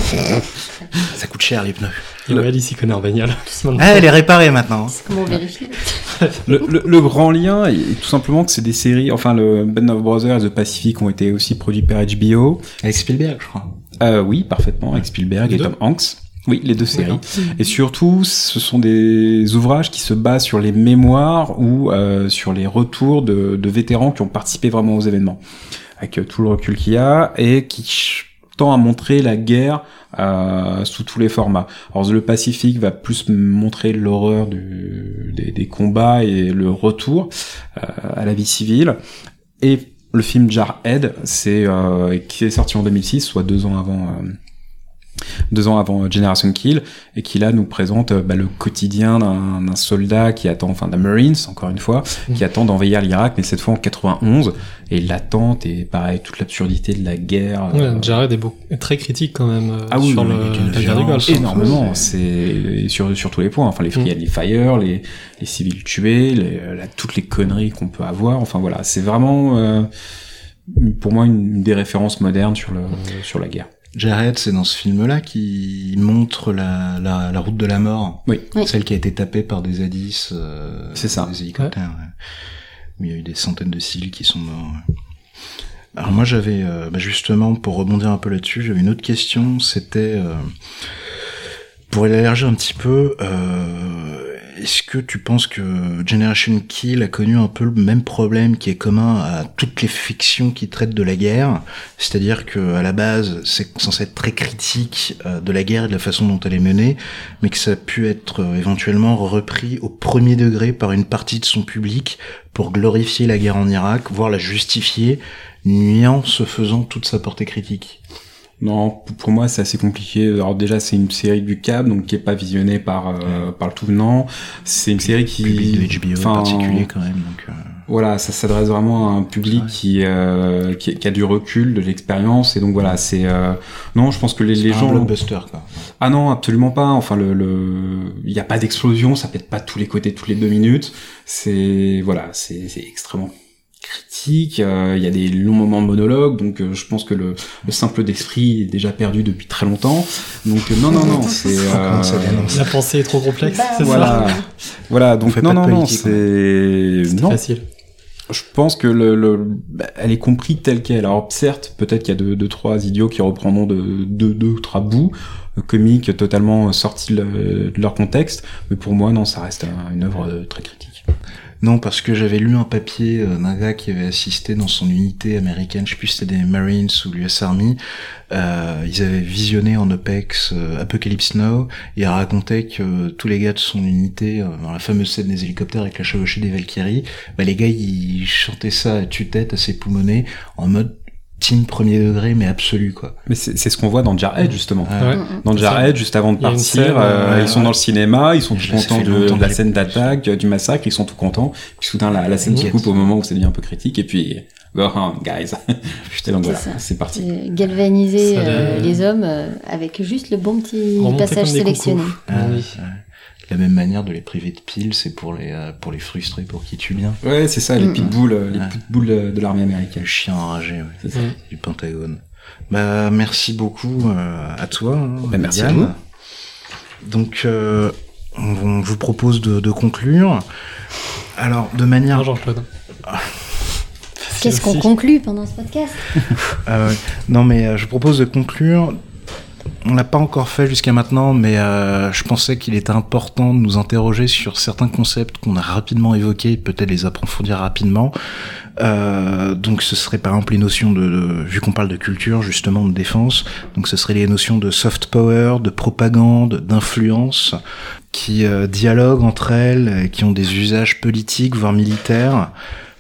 ça coûte cher, les pneus. Et ouais, ici connaît un bagnole. Ah, elle est réparée maintenant. C'est comment vérifier Le, le- le grand lien est tout simplement que c'est des séries, enfin le Band of Brothers et The Pacific ont été aussi produits par HBO. Avec Spielberg, je crois. Euh, oui, parfaitement, avec Spielberg Les et deux Tom Hanks. Oui, les deux séries. D'accord. Et surtout, ce sont des ouvrages qui se basent sur les mémoires ou euh, sur les retours de, de vétérans qui ont participé vraiment aux événements, avec euh, tout le recul qu'il y a et qui tend à montrer la guerre euh, sous tous les formats. Alors le Pacifique va plus montrer l'horreur des, des combats et le retour euh, à la vie civile. Et le film Jarhead, c'est euh, qui est sorti en 2006, soit deux ans avant. Euh, deux ans avant Generation Kill, et qui là nous présente euh, bah, le quotidien d'un soldat qui attend, enfin d'un Marines encore une fois, Mhm. qui attend d'envahir l'Irak, mais cette fois en 91, et l'attente et pareil toute l'absurdité de la guerre. Ouais, euh, Jared est, beaucoup, est très critique quand même euh, Ah oui, sur oui, le, la guerre du Golfe. énormément, c'est sur sur tous les points, enfin les free Mm. friendly fire, les les civils tués, les, euh, la- toutes les conneries qu'on peut avoir, enfin voilà, c'est vraiment euh, pour moi une des références modernes sur le sur la guerre. Jared, c'est dans ce film-là qui montre la, la, la route de la mort. Oui. Oui. Celle qui a été tapée par des Hadis, euh, C'est ça. Des hélicoptères. ouais. Où il y a eu des centaines de civils qui sont morts. ouais. Alors moi j'avais, euh, bah, justement, pour rebondir un peu là-dessus, j'avais une autre question, c'était, euh, pour élargir un petit peu, euh, est-ce que tu penses que Generation Kill a connu un peu le même problème qui est commun à toutes les fictions qui traitent de la guerre? C'est-à-dire que à la base, c'est censé être très critique euh, de la guerre et de la façon dont elle est menée, mais que ça a pu être euh, éventuellement repris au premier degré par une partie de son public pour glorifier la guerre en Irak, voire la justifier, niant ce faisant toute sa portée critique. Non, pour moi c'est assez compliqué. Alors déjà c'est une série du câble, donc qui est pas visionnée par euh, par le tout venant. C'est une série qui Public de HBO enfin, en particulier quand même. Donc, euh, Voilà, ça s'adresse vraiment à un public qui, euh, qui qui a du recul, de l'expérience, et donc voilà, c'est euh, non, je pense que les, les pas un gens blockbuster quoi. ah non, absolument pas. Enfin, le, le, il n'y a pas d'explosion, ça pète pas de tous les côtés toutes les deux minutes. C'est, voilà, c'est, c'est extrêmement critique. euh, Il y a des longs moments de monologue, donc euh, je pense que le, le simple d'esprit est déjà perdu depuis très longtemps. Donc euh, non, non, non, c'est. Dénonce La pensée est trop complexe, Bah, c'est Voilà, ça voilà. On Donc non, non, non, c'est non. facile. Je pense que le, le bah, elle est comprise telle qu'elle. Alors certes, peut-être qu'il y a deux, deux trois idiots qui reprendront de deux, deux ou trois bouts euh, comiques totalement sortis de, de leur contexte, mais pour moi non, ça reste un- une œuvre euh, très critique. Non, parce que j'avais lu un papier euh, d'un gars qui avait assisté dans son unité américaine, je sais plus si c'était des Marines ou l'US Army, euh, ils avaient visionné en OPEX euh, Apocalypse Now, et il racontait que euh, tous les gars de son unité, dans la fameuse scène des hélicoptères avec la chevauchée des Valkyries, bah, les gars ils chantaient ça à tue-tête, assez poumonné, en mode team premier degré, mais absolu quoi. Mais c'est ce qu'on voit dans Jarhead justement. Ouais. Ouais. Mm. Dans Jarhead, juste avant de partir, scène, euh, ouais, ils sont ouais. dans le cinéma, ils sont tout contents de, la scène d'attaque, euh, du massacre, ils sont tout contents. Puis soudain, la, la scène se coupe au moment où ça devient un peu critique, et puis go on, guys. Donc voilà, c'est parti. Galvaniser euh, les- hommes euh, avec juste le bon petit Remonter passage sélectionné. Ah. La même manière de les priver de piles, c'est pour les euh, pour les frustrer, pour qui tue bien. Ouais, c'est ça, les Mm. pitbulls, euh, les Ouais. pitbulls euh, de l'armée américaine. Le chien enragé ouais, C'est ça. Mm. du Pentagone. Bah merci beaucoup euh, à toi. hein, Bah, merci à vous. Donc euh, on, on vous propose de, de conclure. Alors de manière Ah, Jean-Claude. Qu'est-ce qu'on conclut pendant ce podcast? Non, mais euh, je propose de conclure. On l'a pas encore fait jusqu'à maintenant, mais euh, je pensais qu'il était important de nous interroger sur certains concepts qu'on a rapidement évoqués, peut-être les approfondir rapidement. Euh, donc ce serait par exemple les notions de, vu qu'on parle de culture justement de défense, donc ce serait les notions de soft power, de propagande, d'influence, qui euh, dialoguent entre elles, qui ont des usages politiques voire militaires,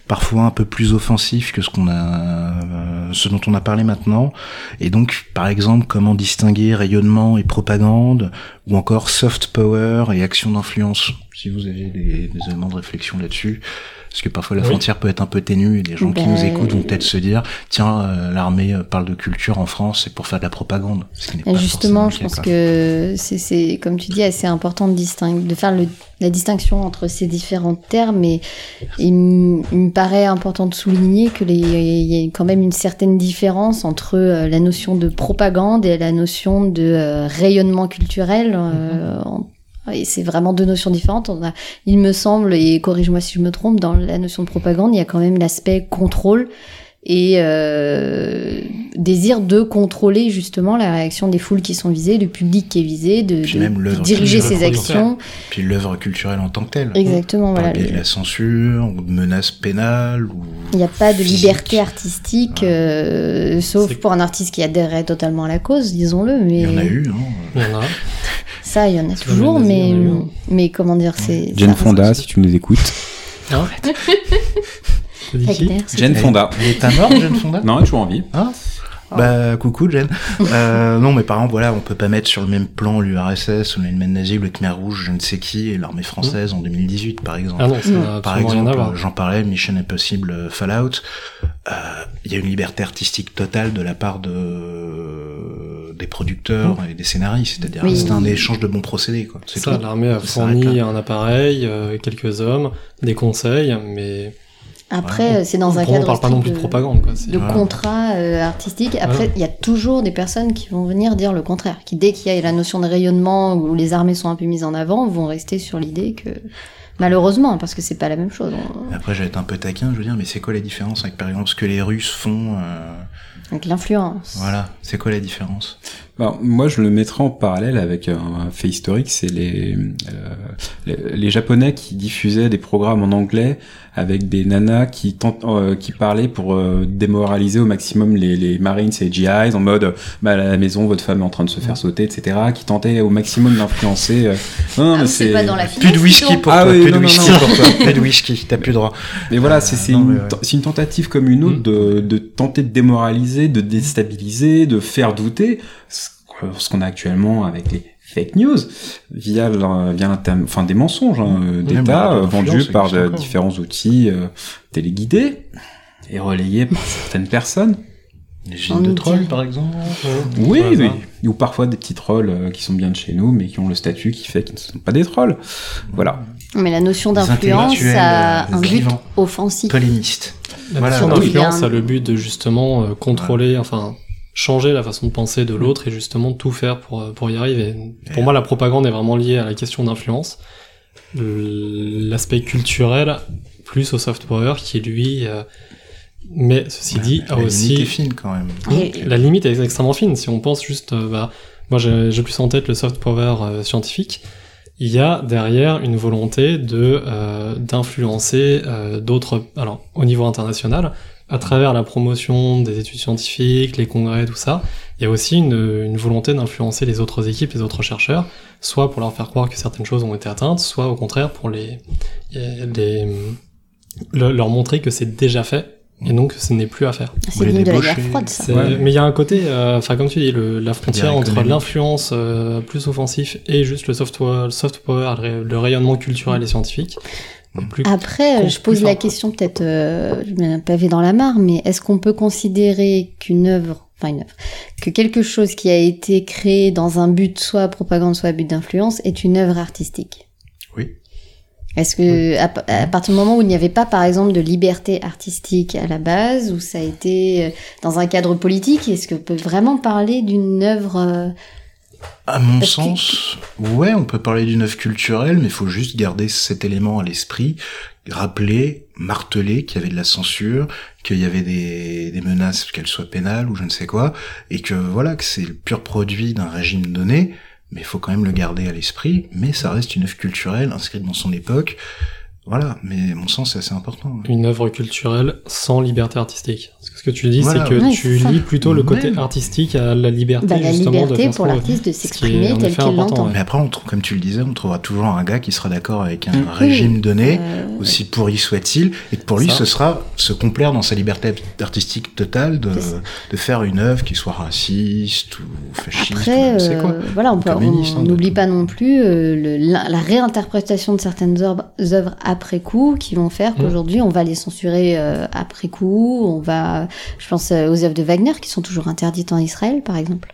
parfois un peu plus offensifs que ce qu'on a, euh, ce dont on a parlé maintenant. Et donc, par exemple, comment distinguer rayonnement et propagande, ou encore soft power et action d'influence. Si vous avez des éléments de réflexion là-dessus, parce que parfois la Oui. frontière peut être un peu ténue et les gens qui Ben, nous écoutent vont peut-être se dire, tiens, euh, l'armée euh, parle de culture en France, c'est pour faire de la propagande. Ce qui n'est Et pas Justement, je pense que c'est- comme tu dis, assez important de, distinguer, de faire le- la distinction entre ces différents termes. Et il, me paraît important de souligner que les- il y a quand même une certaine différence entre euh, la notion de propagande et la notion de euh, rayonnement culturel. euh, en- et c'est vraiment deux notions différentes. Il me semble, et corrige-moi si je me trompe, dans la notion de propagande, il y a quand même l'aspect contrôle et euh, désir de contrôler justement la réaction des foules qui sont visées, du public qui est visé, de, Puis de- même de l'œuvre diriger ses actions. Puis l'œuvre culturelle en tant que telle. Exactement, Par voilà. le biais de la censure, ou de menaces pénales, ou... Il n'y a pas de liberté artistique, euh, sauf pour un artiste qui adhérait totalement à la cause, disons-le. Mais Il y en a eu, hein. Il y en a. ça, il y en a toujours, mais, en hein. mais comment dire, c'est. Jane Fonda, si tu nous écoutes. Hein C'est dit Wagner, c'est- Jane Fonda. Elle est pas morte, Jeanne Fonda? Non, elle est toujours en vie. Ah. Bah coucou Jen. Euh, non mais par exemple voilà on peut pas mettre sur le même plan l'URSS ou l'Allemagne nazie ou le Khmer rouge je ne sais qui et l'armée française en 2018 par exemple. Ah non, ça n'a par exemple euh, j'en parlais Mission Impossible euh, Fallout. Euh, Il y a une liberté artistique totale de la part de des producteurs et des scénaristes c'est-à-dire Oui. c'est un échange de bons procédés quoi. C'est Ça, l'armée a fourni un appareil, euh, quelques hommes, des conseils, mais Après, euh, c'est dans un moi, on cadre parle pas non plus de de- propagande. Quoi. De Voilà. contrat euh, artistique. Après, il y a toujours des personnes qui vont venir dire le contraire, qui dès qu'il y a la notion de rayonnement où les armées sont un peu mises en avant, vont rester sur l'idée que malheureusement, parce que c'est pas la même chose. On- Après je vais être un peu taquin je veux dire mais c'est quoi la différence avec par exemple ce que les Russes font euh, Avec l'influence. voilà c'est quoi la différence? Alors, moi, je le mettrais en parallèle avec un, un fait historique, c'est les, euh, les les Japonais qui diffusaient des programmes en anglais avec des nanas qui tentent, euh, qui parlaient pour euh, démoraliser au maximum les, les Marines et GIs en mode bah, à la maison votre femme est en train de se faire sauter, etc. Qui tentaient au maximum d'influencer. euh, Non, non, Ah, mais c'est pas dans la plus de whisky pour Ah toi oui, plus non, de non, whisky non. pour toi plus de whisky t'as plus droit Mais voilà, c'est c'est non, une, ouais. une tentative comme une autre Mm. de, de tenter de démoraliser, de déstabiliser, de faire douter ce qu'on a actuellement avec les fake news via, via l'interm- enfin des mensonges hein, euh, Oui, d'État euh, vendus par de- différents outils euh, téléguidés et relayés par certaines personnes. les gilets de nous troll dit. par exemple Oui, oui. Ou parfois des petits trolls euh, qui sont bien de chez nous, mais qui ont le statut qui fait qu'ils ne sont pas des trolls. Voilà. Mais la notion d'influence a un but offensif. La Voilà. notion d'influence a le but de justement euh, contrôler, enfin changer la façon de penser de l'autre et justement tout faire pour, euh, pour y arriver. Pour moi, la propagande est vraiment liée à la question d'influence. L'aspect culturel plus au soft power qui lui, euh, mais ceci dit, la a limite aussi est fine quand même Et- la limite est extrêmement fine. Si on pense juste, euh, bah, moi j'ai plus en tête le soft power euh, scientifique. Il y a derrière une volonté de euh, d'influencer euh, d'autres, alors au niveau international, à travers la promotion des études scientifiques, les congrès, tout ça. Il y a aussi une, une volonté d'influencer les autres équipes, les autres chercheurs, soit pour leur faire croire que certaines choses ont été atteintes, soit au contraire pour les, les le- leur montrer que c'est déjà fait et donc que ce n'est plus à faire. C'est les digne de la guerre froide, ça. C'est- Ouais. Mais il y a un côté, euh, enfin comme tu dis, le, la frontière entre l'influence euh, plus offensif et juste le soft power, le, soft power, le, le rayonnement culturel et scientifique. Plus... Après, je pose la question peut-être, euh, je mets un pavé dans la mare, mais est-ce qu'on peut considérer qu'une œuvre, enfin une œuvre, que quelque chose qui a été créé dans un but soit propagande, soit but d'influence, est une œuvre artistique? Est-ce que à partir du moment où il n'y avait pas, par exemple, de liberté artistique à la base, où ça a été euh, dans un cadre politique, est-ce qu'on peut vraiment parler d'une œuvre euh, À mon Parce que- sens, ouais, on peut parler d'une œuvre culturelle, mais il faut juste garder cet élément à l'esprit, rappeler, marteler qu'il y avait de la censure, qu'il y avait des, des menaces, qu'elles soient pénales ou je ne sais quoi, et que voilà, que c'est le pur produit d'un régime donné, mais il faut quand même le garder à l'esprit, mais ça reste une œuvre culturelle inscrite dans son époque. Voilà, mais à mon sens, c'est assez important. Une œuvre culturelle sans liberté artistique. Parce que ce que tu dis, Voilà. c'est que Ouais, tu lis plutôt le côté artistique à la liberté, bah, la justement, liberté de pour l'artiste de s'exprimer tel qu'il important, l'entend ouais. Mais après, on trouve, comme tu le disais, on trouvera toujours un gars qui sera d'accord avec un Mm. régime donné, Euh, aussi pourri soit-il, et que pour lui, Ça. ce sera se complaire dans sa liberté artistique totale de, de faire une œuvre qui soit raciste ou fasciste ou Après, ne sais euh, quoi. voilà, on hein, n'oublie pas non plus euh, le- la, la réinterprétation de certaines œuvres, œuvres après coup qui vont faire qu'aujourd'hui on va les censurer euh, après coup. On va, je pense euh, aux œuvres de Wagner qui sont toujours interdites en Israël, par exemple.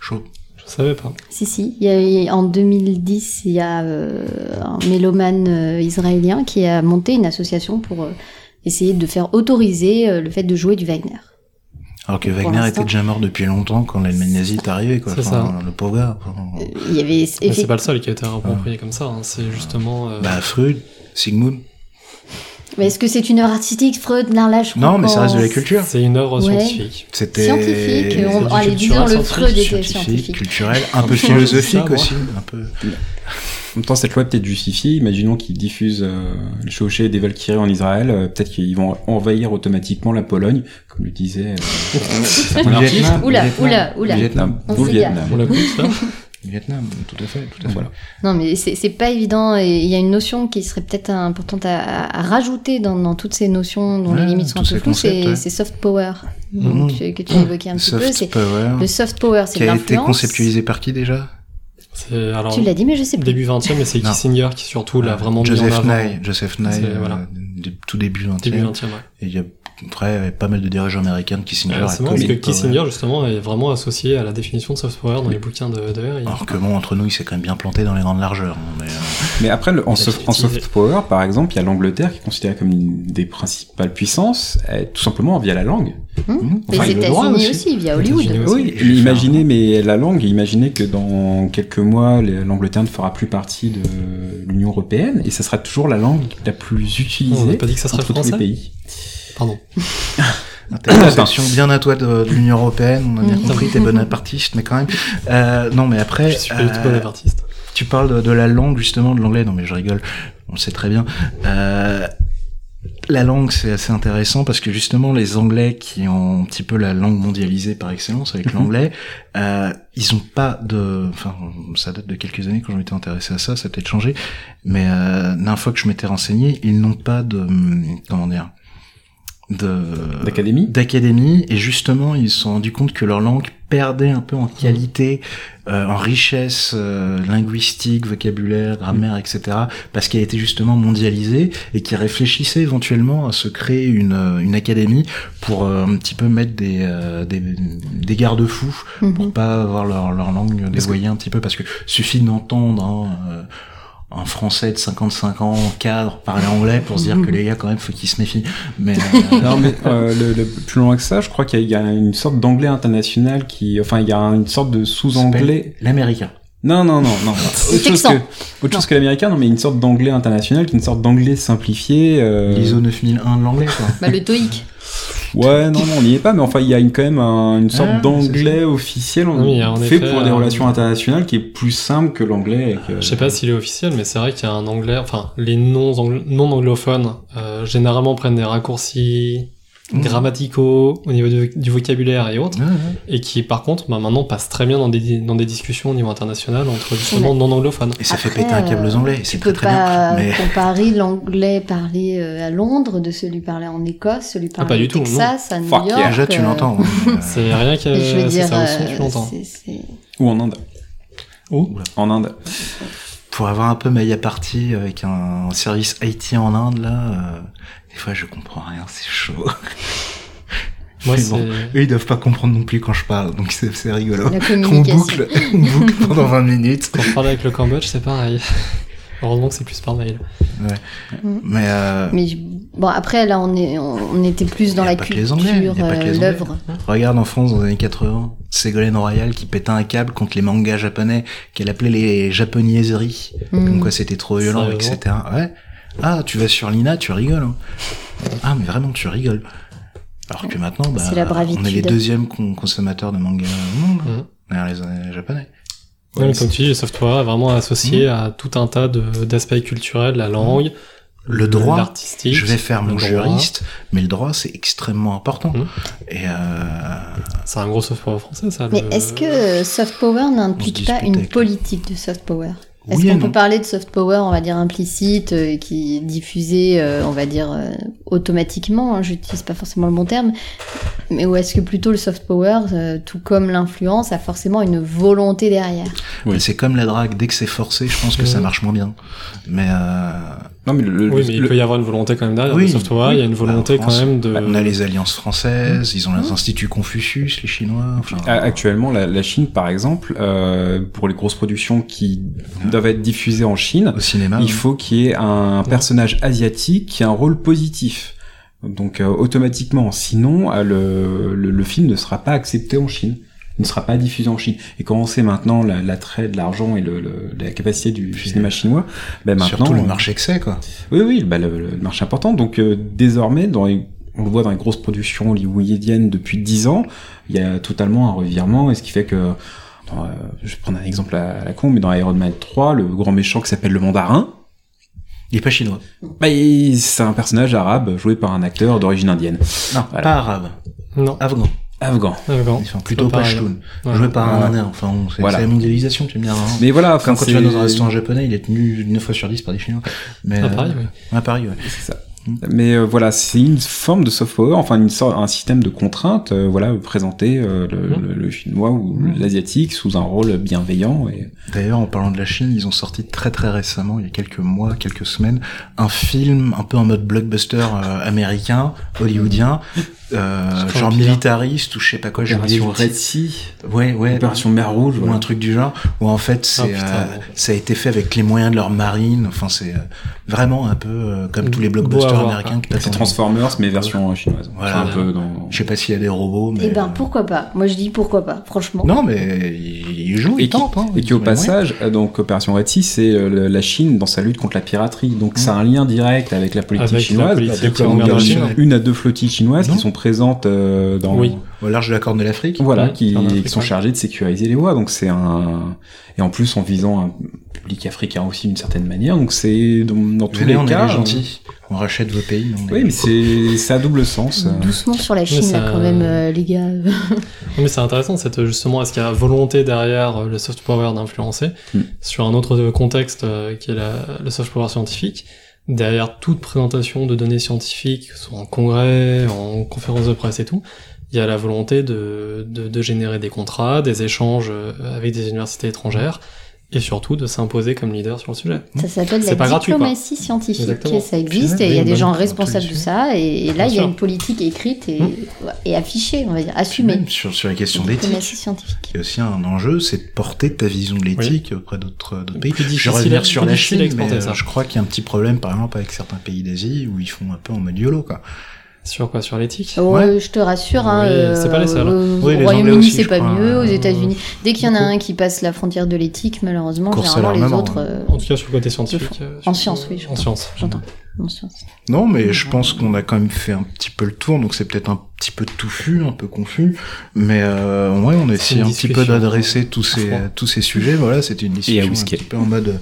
Chaud. Je savais pas. Si, si. Il y a, en 2010, il y a euh, un mélomane euh, israélien qui a monté une association pour euh, essayer de faire autoriser euh, le fait de jouer du Wagner. Alors que Wagner était déjà mort depuis longtemps quand l'Allemagne nazie est arrivée, quoi. C'est Enfin, Le pauvre gars. enfin, Il y avait Mais c'est pas le seul qui a été approprié comme ça. hein. C'est justement. euh, Bah, Freud, Sigmund. Mais est-ce que c'est une œuvre artistique, Freud là, je Non, mais ça reste de la culture. c'est une œuvre Ouais. scientifique. C'était Scientifique, on, du allez, disons le Freud était scientifique, scientifique. culturel, un peu philosophique aussi, un peu. En même temps, cette loi peut-être justifiée. Imaginons qu'ils diffusent euh, le chauchet des Valkyries en Israël. euh, peut-être qu'ils vont envahir automatiquement la Pologne, comme le disait euh, Oula, oula, oula. Le Vietnam. On. Vietnam. On l'a vu, ça Le Vietnam, tout à fait, tout à fait. Voilà. Non, mais c'est pas évident. Et il y a une notion qui serait peut-être importante à, rajouter dans, dans toutes ces notions dont Ouais, les limites sont un peu floues, c'est ouais. soft power. Donc, euh, que tu évoqué un petit peu. Soft C'est power, le soft power, c'est qui a été l'influence. conceptualisé par qui déjà? Alors. Tu l'as dit, mais je sais plus. Début 20 e mais c'est. Kissinger qui surtout l'a vraiment mis en Joseph avant. Nye, Joseph Nye, euh, tout début 20 Début 20 e ouais. Et il y a après il y a pas mal de dirigeants américains de Kissinger. À c'est marrant parce que Kissinger ouais. justement est vraiment associé à la définition de soft power dans les bouquins de, de. Alors que bon, entre nous, il s'est quand même bien planté dans les grandes largeurs. hein, mais, euh, Mais après, le- en, soft, en power, par exemple, il y a l'Angleterre qui est considérée comme une des principales puissances, euh, tout simplement via la langue. Hum enfin, Les États-Unis aussi. aussi, via Hollywood. Oui, je vais imaginez, mais la langue, imaginez que dans quelques mois, l'Angleterre ne fera plus partie de l'Union Européenne, et ça sera toujours la langue la plus On n'a utilisée pas dit que ça serait entre tous les français pays. Pardon. Interception bien à toi de, de l'Union Européenne, on a bien Mhm. compris, t'es bonapartiste, mais quand même. Euh, non, mais après, Je suis pas euh, bonapartiste. tu parles de, de la langue, justement, de l'anglais. Non, mais je rigole, on le sait très bien. Euh, la langue, c'est assez intéressant parce que justement, les Anglais qui ont un petit peu la langue mondialisée par excellence avec Mhm. l'anglais, euh, ils ont pas de... Enfin, ça date de quelques années quand je m'étais intéressé à ça, ça a peut-être changé. Mais euh, la dernière fois que je m'étais renseigné, ils n'ont pas de... hum, Comment dire D'académie d'académie et justement ils se sont rendus compte que leur langue perdait un peu en qualité, euh, en richesse euh, linguistique, vocabulaire, grammaire, etc. parce qu'elle était justement mondialisée et qui réfléchissait éventuellement à se créer une, euh, une académie pour euh, un petit peu mettre des, euh, des, des garde-fous Mhm. pour pas avoir leur, leur langue dévoyée un petit peu parce que suffit d'entendre hein, euh, un français de 55 ans cadre parler anglais pour se dire que les gars quand même faut qu'ils se méfient mais euh, Non, mais euh, le, le- plus loin que ça, je crois qu'il y, a- une sorte d'anglais international qui, enfin, il y a une sorte de sous-anglais. l'américain Non, non, non, non. autre chose que, autre chose que l'américain, non, mais une sorte d'anglais international, qui est une sorte d'anglais simplifié. euh, l'ISO 9001 de l'anglais quoi Bah, le TOEIC. Ouais, non, non, on n'y est pas, mais enfin, il y a une, quand même un- une sorte Ah, d'anglais officiel Oui, a en fait effet, pour des euh, relations internationales qui est plus simple que l'anglais. que- Je sais pas s'il est officiel, mais c'est vrai qu'il y a un anglais, enfin, les non, anglo- non anglophones, euh, généralement prennent des raccourcis Mhm. grammaticaux au niveau du, du vocabulaire et autres, et qui, par contre, bah, maintenant passent très bien dans des, dans des discussions au niveau international entre justement non anglophones. Et ça fait Après, péter un câble aux euh, anglais, c'est peux très très pas bien. Mais comparer l'anglais parlé euh, à Londres de celui parlé en Écosse, celui parlé pas du au tout, non. Texas, à New Fuck York. déjà tu euh, l'entends. euh, C'est rien que Je veux dire, ça tu l'entends. Ou en Inde. Où? En Inde. pour avoir un peu Maya Party avec un, un service IT en Inde là, euh, des fois je comprends rien, c'est chaud. Moi, bon, eux ils doivent pas comprendre non plus quand je parle, donc c'est c'est rigolo. On boucle, on boucle pendant 20 minutes. Quand je parle avec le Cambodge, c'est pareil. Heureusement que c'est plus par mail. Mais, euh, Mais je- bon, après, là, on, est, on, on était plus dans la culture, euh, l'œuvre. regarde en France dans les années 80, Ségolène Royal qui pétait un câble contre les mangas japonais qu'elle appelait les japonaiseries. Mm. Comme quoi c'était trop violent, etc. Ouais. Ah, tu vas sur l'INA, tu rigoles. hein. Ah, mais vraiment, tu rigoles. Alors que maintenant, bah, on est les deuxièmes con- consommateurs de mangas au monde, Mhm. derrière les, japonais. Ouais, Ouais, mais comme tu dis, le software est vraiment associé à tout un tas d'aspects culturels, la langue, Le droit, l'artistique. Je vais faire mon droit. juriste, mais le droit, c'est extrêmement important. Et euh, C'est un gros software français, ça. Mais le- est-ce que euh, soft power n'implique pas une politique de soft power? Est-ce oui qu'on peut parler de soft power, on va dire implicite, euh, qui est diffusé, euh, on va dire euh, automatiquement hein, J'utilise pas forcément le bon terme, mais ou est-ce que plutôt le soft power, euh, tout comme l'influence, a forcément une volonté derrière? Oui. C'est comme la drague, dès que c'est forcé, je pense que ça marche moins bien. Mais euh, Non, mais le, le- Oui, mais il le- peut y avoir une volonté quand même derrière. Oui, software, oui. il y a une volonté Bah, quand même de. bah, on a les alliances françaises, ils ont les instituts Confucius, les Chinois. Enfin, Actuellement, la, la Chine, par exemple, euh, pour les grosses productions qui doivent être diffusées en Chine, au cinéma. il faut qu'il y ait un personnage asiatique qui a un rôle positif. Donc euh, automatiquement, sinon euh, le, le, le film ne sera pas accepté en Chine, ne sera pas diffusé en Chine. Et quand on sait maintenant la- l'attrait de l'argent et le, le- la capacité du cinéma chinois, ben maintenant Surtout le euh, marché que c'est, quoi. oui, oui, bah, le, le marché important. Donc euh, désormais, dans les- on le voit dans les grosses productions hollywoodiennes depuis 10 ans, il y a totalement un revirement, et ce qui fait que, dans, euh, je vais prendre un exemple à, à la con, mais dans Iron Man 3, le grand méchant qui s'appelle le mandarin, Il est pas chinois. bah, c'est un personnage arabe joué par un acteur d'origine indienne. Non, Voilà. pas arabe. Non, Afghan. Afghan. Afghan. Enfin, plutôt pas Pashtun. Ouais. Joué par un indien. Enfin, on- c'est Voilà. la mondialisation, tu me diras. hein. Mais voilà, Enfin, quand tu vas dans un c'est- restaurant japonais, il est tenu 9 fois sur 10 par des Chinois. Mais, À euh, Paris, oui. À Paris, ouais. C'est ça. Mm. Mais euh, voilà, c'est une forme de soft power, enfin une sorte, un système de contrainte, euh, voilà, présenter euh, le, Mm. le- le chinois ou Mm. l'asiatique sous un rôle bienveillant. Et... D'ailleurs, en parlant de la Chine, ils ont sorti très très récemment, il y a quelques mois, quelques semaines, un film un peu en mode blockbuster euh, américain, hollywoodien, euh, genre militariste ou je sais pas quoi, Opération Red. Sea, Ouais, ouais. Opération Mer Rouge, ou voilà. un truc du genre, où en fait c'est, Ah, putain, euh, ça a été fait avec les moyens de leur marine. Enfin, c'est euh, vraiment un peu comme tous les blockbusters américains C'est. Transformers, mais version chinoise. Voilà. un peu dans... Je sais pas s'il y a des robots, mais Eh ben, pourquoi pas Moi, je dis pourquoi pas, franchement. non, mais ils jouent, Et ils qui, tentent. Hein, et qui au moyens. passage, donc Opération Red Sea, c'est la Chine dans sa lutte contre la piraterie. Donc c'est un lien direct avec la politique Avec la chinoise. politique Donc, en mer il y a de une- à deux flottilles chinoises qui sont présentes euh, dans Oui. Au large de la Corne de l'Afrique. voilà, qui, sont chargées de sécuriser les voies. Donc c'est un et en plus en visant un public africain aussi d'une certaine manière. Donc c'est dans, dans tous les on cas. est les gentils. On rachète vos pays. on est- Oui, mais c'est c'est à double sens. euh. Doucement sur la Chine, ça- là, quand même, euh, les gars. Non, Mais c'est intéressant, cette, justement, est-ce qu'il y a volonté derrière euh, le soft power d'influencer Mm. sur un autre contexte euh, qui est la- le soft power scientifique? Derrière toute présentation de données scientifiques, que ce soit en congrès, en conférence de presse et tout, il y a la volonté de, de, de générer des contrats, des échanges euh, avec des universités étrangères, et surtout de s'imposer comme leader sur le sujet. Ça s'appelle la gratuit, diplomatie scientifique. Exactement. Ça existe et il y a des gens responsables de ça. Et, et là, il y a une politique écrite et, Mm. et affichée, on va dire, assumée. même sur, sur la question d'éthique. Il y a aussi un enjeu, c'est de porter ta vision de l'éthique auprès d'autres pays. Je vais difficile, revenir à- sur la Chine, mais ça. euh, je crois qu'il y a un petit problème, par exemple, avec certains pays d'Asie où ils font un peu en mode YOLO, quoi. Sur quoi Sur l'éthique Oh, Ouais. Je te rassure, hein, Oui, euh, c'est pas les seuls. au- Oui, au Royaume-Uni, c'est pas crois. mieux. Aux Euh, États-Unis, dès qu'il y en a un qui passe la frontière de l'éthique, malheureusement, généralement les autres. hein. euh, En tout cas, sur le côté scientifique. euh, En sciences, oui, En j'entends. sciences. J'entends. en science. Non, mais je pense qu'on a quand même fait un petit peu le tour, donc c'est peut-être un petit peu touffu, un peu confus, mais euh, ouais, on a essayé un petit peu d'adresser tous ces tous ces sujets. Voilà, c'était une discussion un whisky. petit peu en mode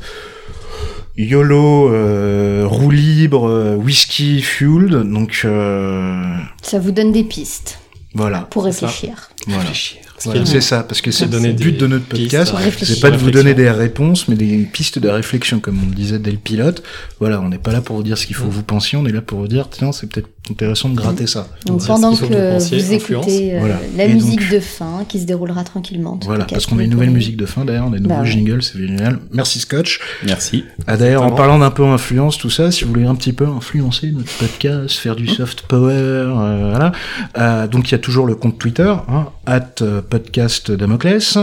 YOLO, euh, roue libre, euh, whisky fueled, donc euh, Ça vous donne des pistes voilà, pour réfléchir. voilà. Réfléchir. Voilà, c'est ça, parce que c'est le but de notre podcast. C'est pas de vous donner des réponses, mais des pistes de réflexion, comme on le disait dès le pilote. Voilà, on n'est pas là pour vous dire ce qu'il faut Mm. que vous pensiez, on est là pour vous dire, tiens, c'est peut-être intéressant de gratter ça. Donc C'est pendant que vous pensiez, vous influence. écoutez euh, Voilà. la Et musique donc- de fin qui se déroulera tranquillement. Voilà, cas, parce qu'on a une nouvelle musique de fin d'ailleurs, on a des nouveaux Bah jingles, c'est génial. Merci Scotch. Merci. Ah d'ailleurs, en parlant d'un peu influence, tout ça, si vous voulez un petit peu influencer notre podcast, faire du soft power, euh, voilà. Euh, donc il y a toujours le compte Twitter, hein, at euh, podcast Damoclès.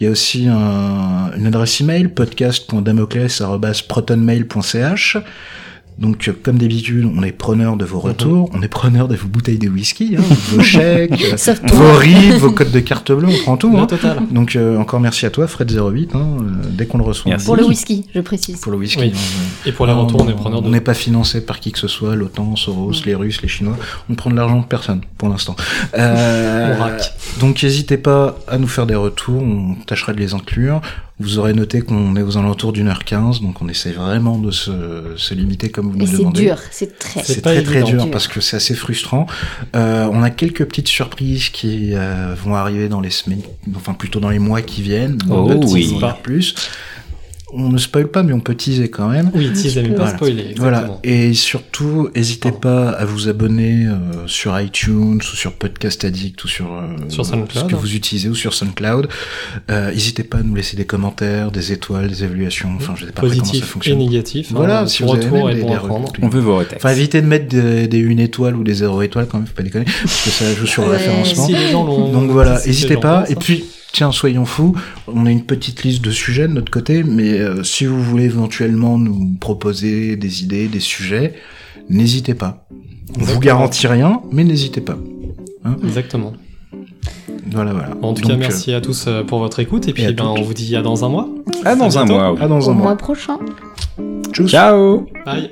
Il y a aussi un- une adresse email podcast.damoclès@protonmail.ch. Donc, euh, comme d'habitude, on est preneur de vos retours, on est preneur de vos bouteilles de whisky, hein, vos chèques, euh, vos. RIB, vos codes de carte bleue, on prend tout. Le Hein. total. Donc, euh, encore merci à toi, Fred08, hein, euh, dès qu'on le reçoit. Merci. Pour le whisky, je précise. Pour le whisky. Oui. Et pour les Non, retours, on est preneur de. On n'est pas financé par qui que ce soit, l'OTAN, Soros, Mm. les Russes, les Chinois. On prend de l'argent de personne, pour l'instant. Euh, On rack. Donc n'hésitez pas à nous faire des retours, on tâchera de les inclure. Vous aurez noté qu'on est aux alentours d'une heure quinze, donc on essaie vraiment de se, se limiter comme vous Et nous c'est demandez. dur, c'est très. C'est C'est très très évident. dur Dur. parce que c'est assez frustrant. Euh, on a quelques petites surprises qui euh, vont arriver dans les semaines, enfin plutôt dans les mois qui viennent. Oh oui. pas plus. On ne spoil pas, mais on peut teaser quand même. Oui, teaser, mais pas Voilà. spoiler. Voilà. Et surtout, n'hésitez pas à vous abonner euh, sur iTunes ou sur Podcast Addict ou sur, euh, Sur SoundCloud. ce que vous utilisez ou sur SoundCloud. Euh, n'hésitez pas à nous laisser des commentaires, des étoiles, des évaluations. Enfin, je sais pas après comment ça Positif et fonctionne. négatif. Voilà, hein, si pour vous avez retour même des, des. On veut vos rétextes. Enfin, évitez de mettre des, des une étoile ou des zéro étoiles quand même, faut pas déconner, parce que ça joue sur le référencement. Si les gens l'ont. Donc voilà, si n'hésitez pas. Et hein. puis, tiens, soyons fous, on a une petite liste de sujets de notre côté, mais euh, si vous voulez éventuellement nous proposer des idées, des sujets, n'hésitez pas. On vous garantit rien, mais n'hésitez pas. Exactement. Voilà, voilà. En tout Donc, cas, euh, merci à tous euh, pour votre écoute. Et puis, à ben, on vous dit à dans un mois. Ah, dans À un bientôt. mois. oui. à dans Au un mois. mois prochain. Tchuss. Ciao Bye.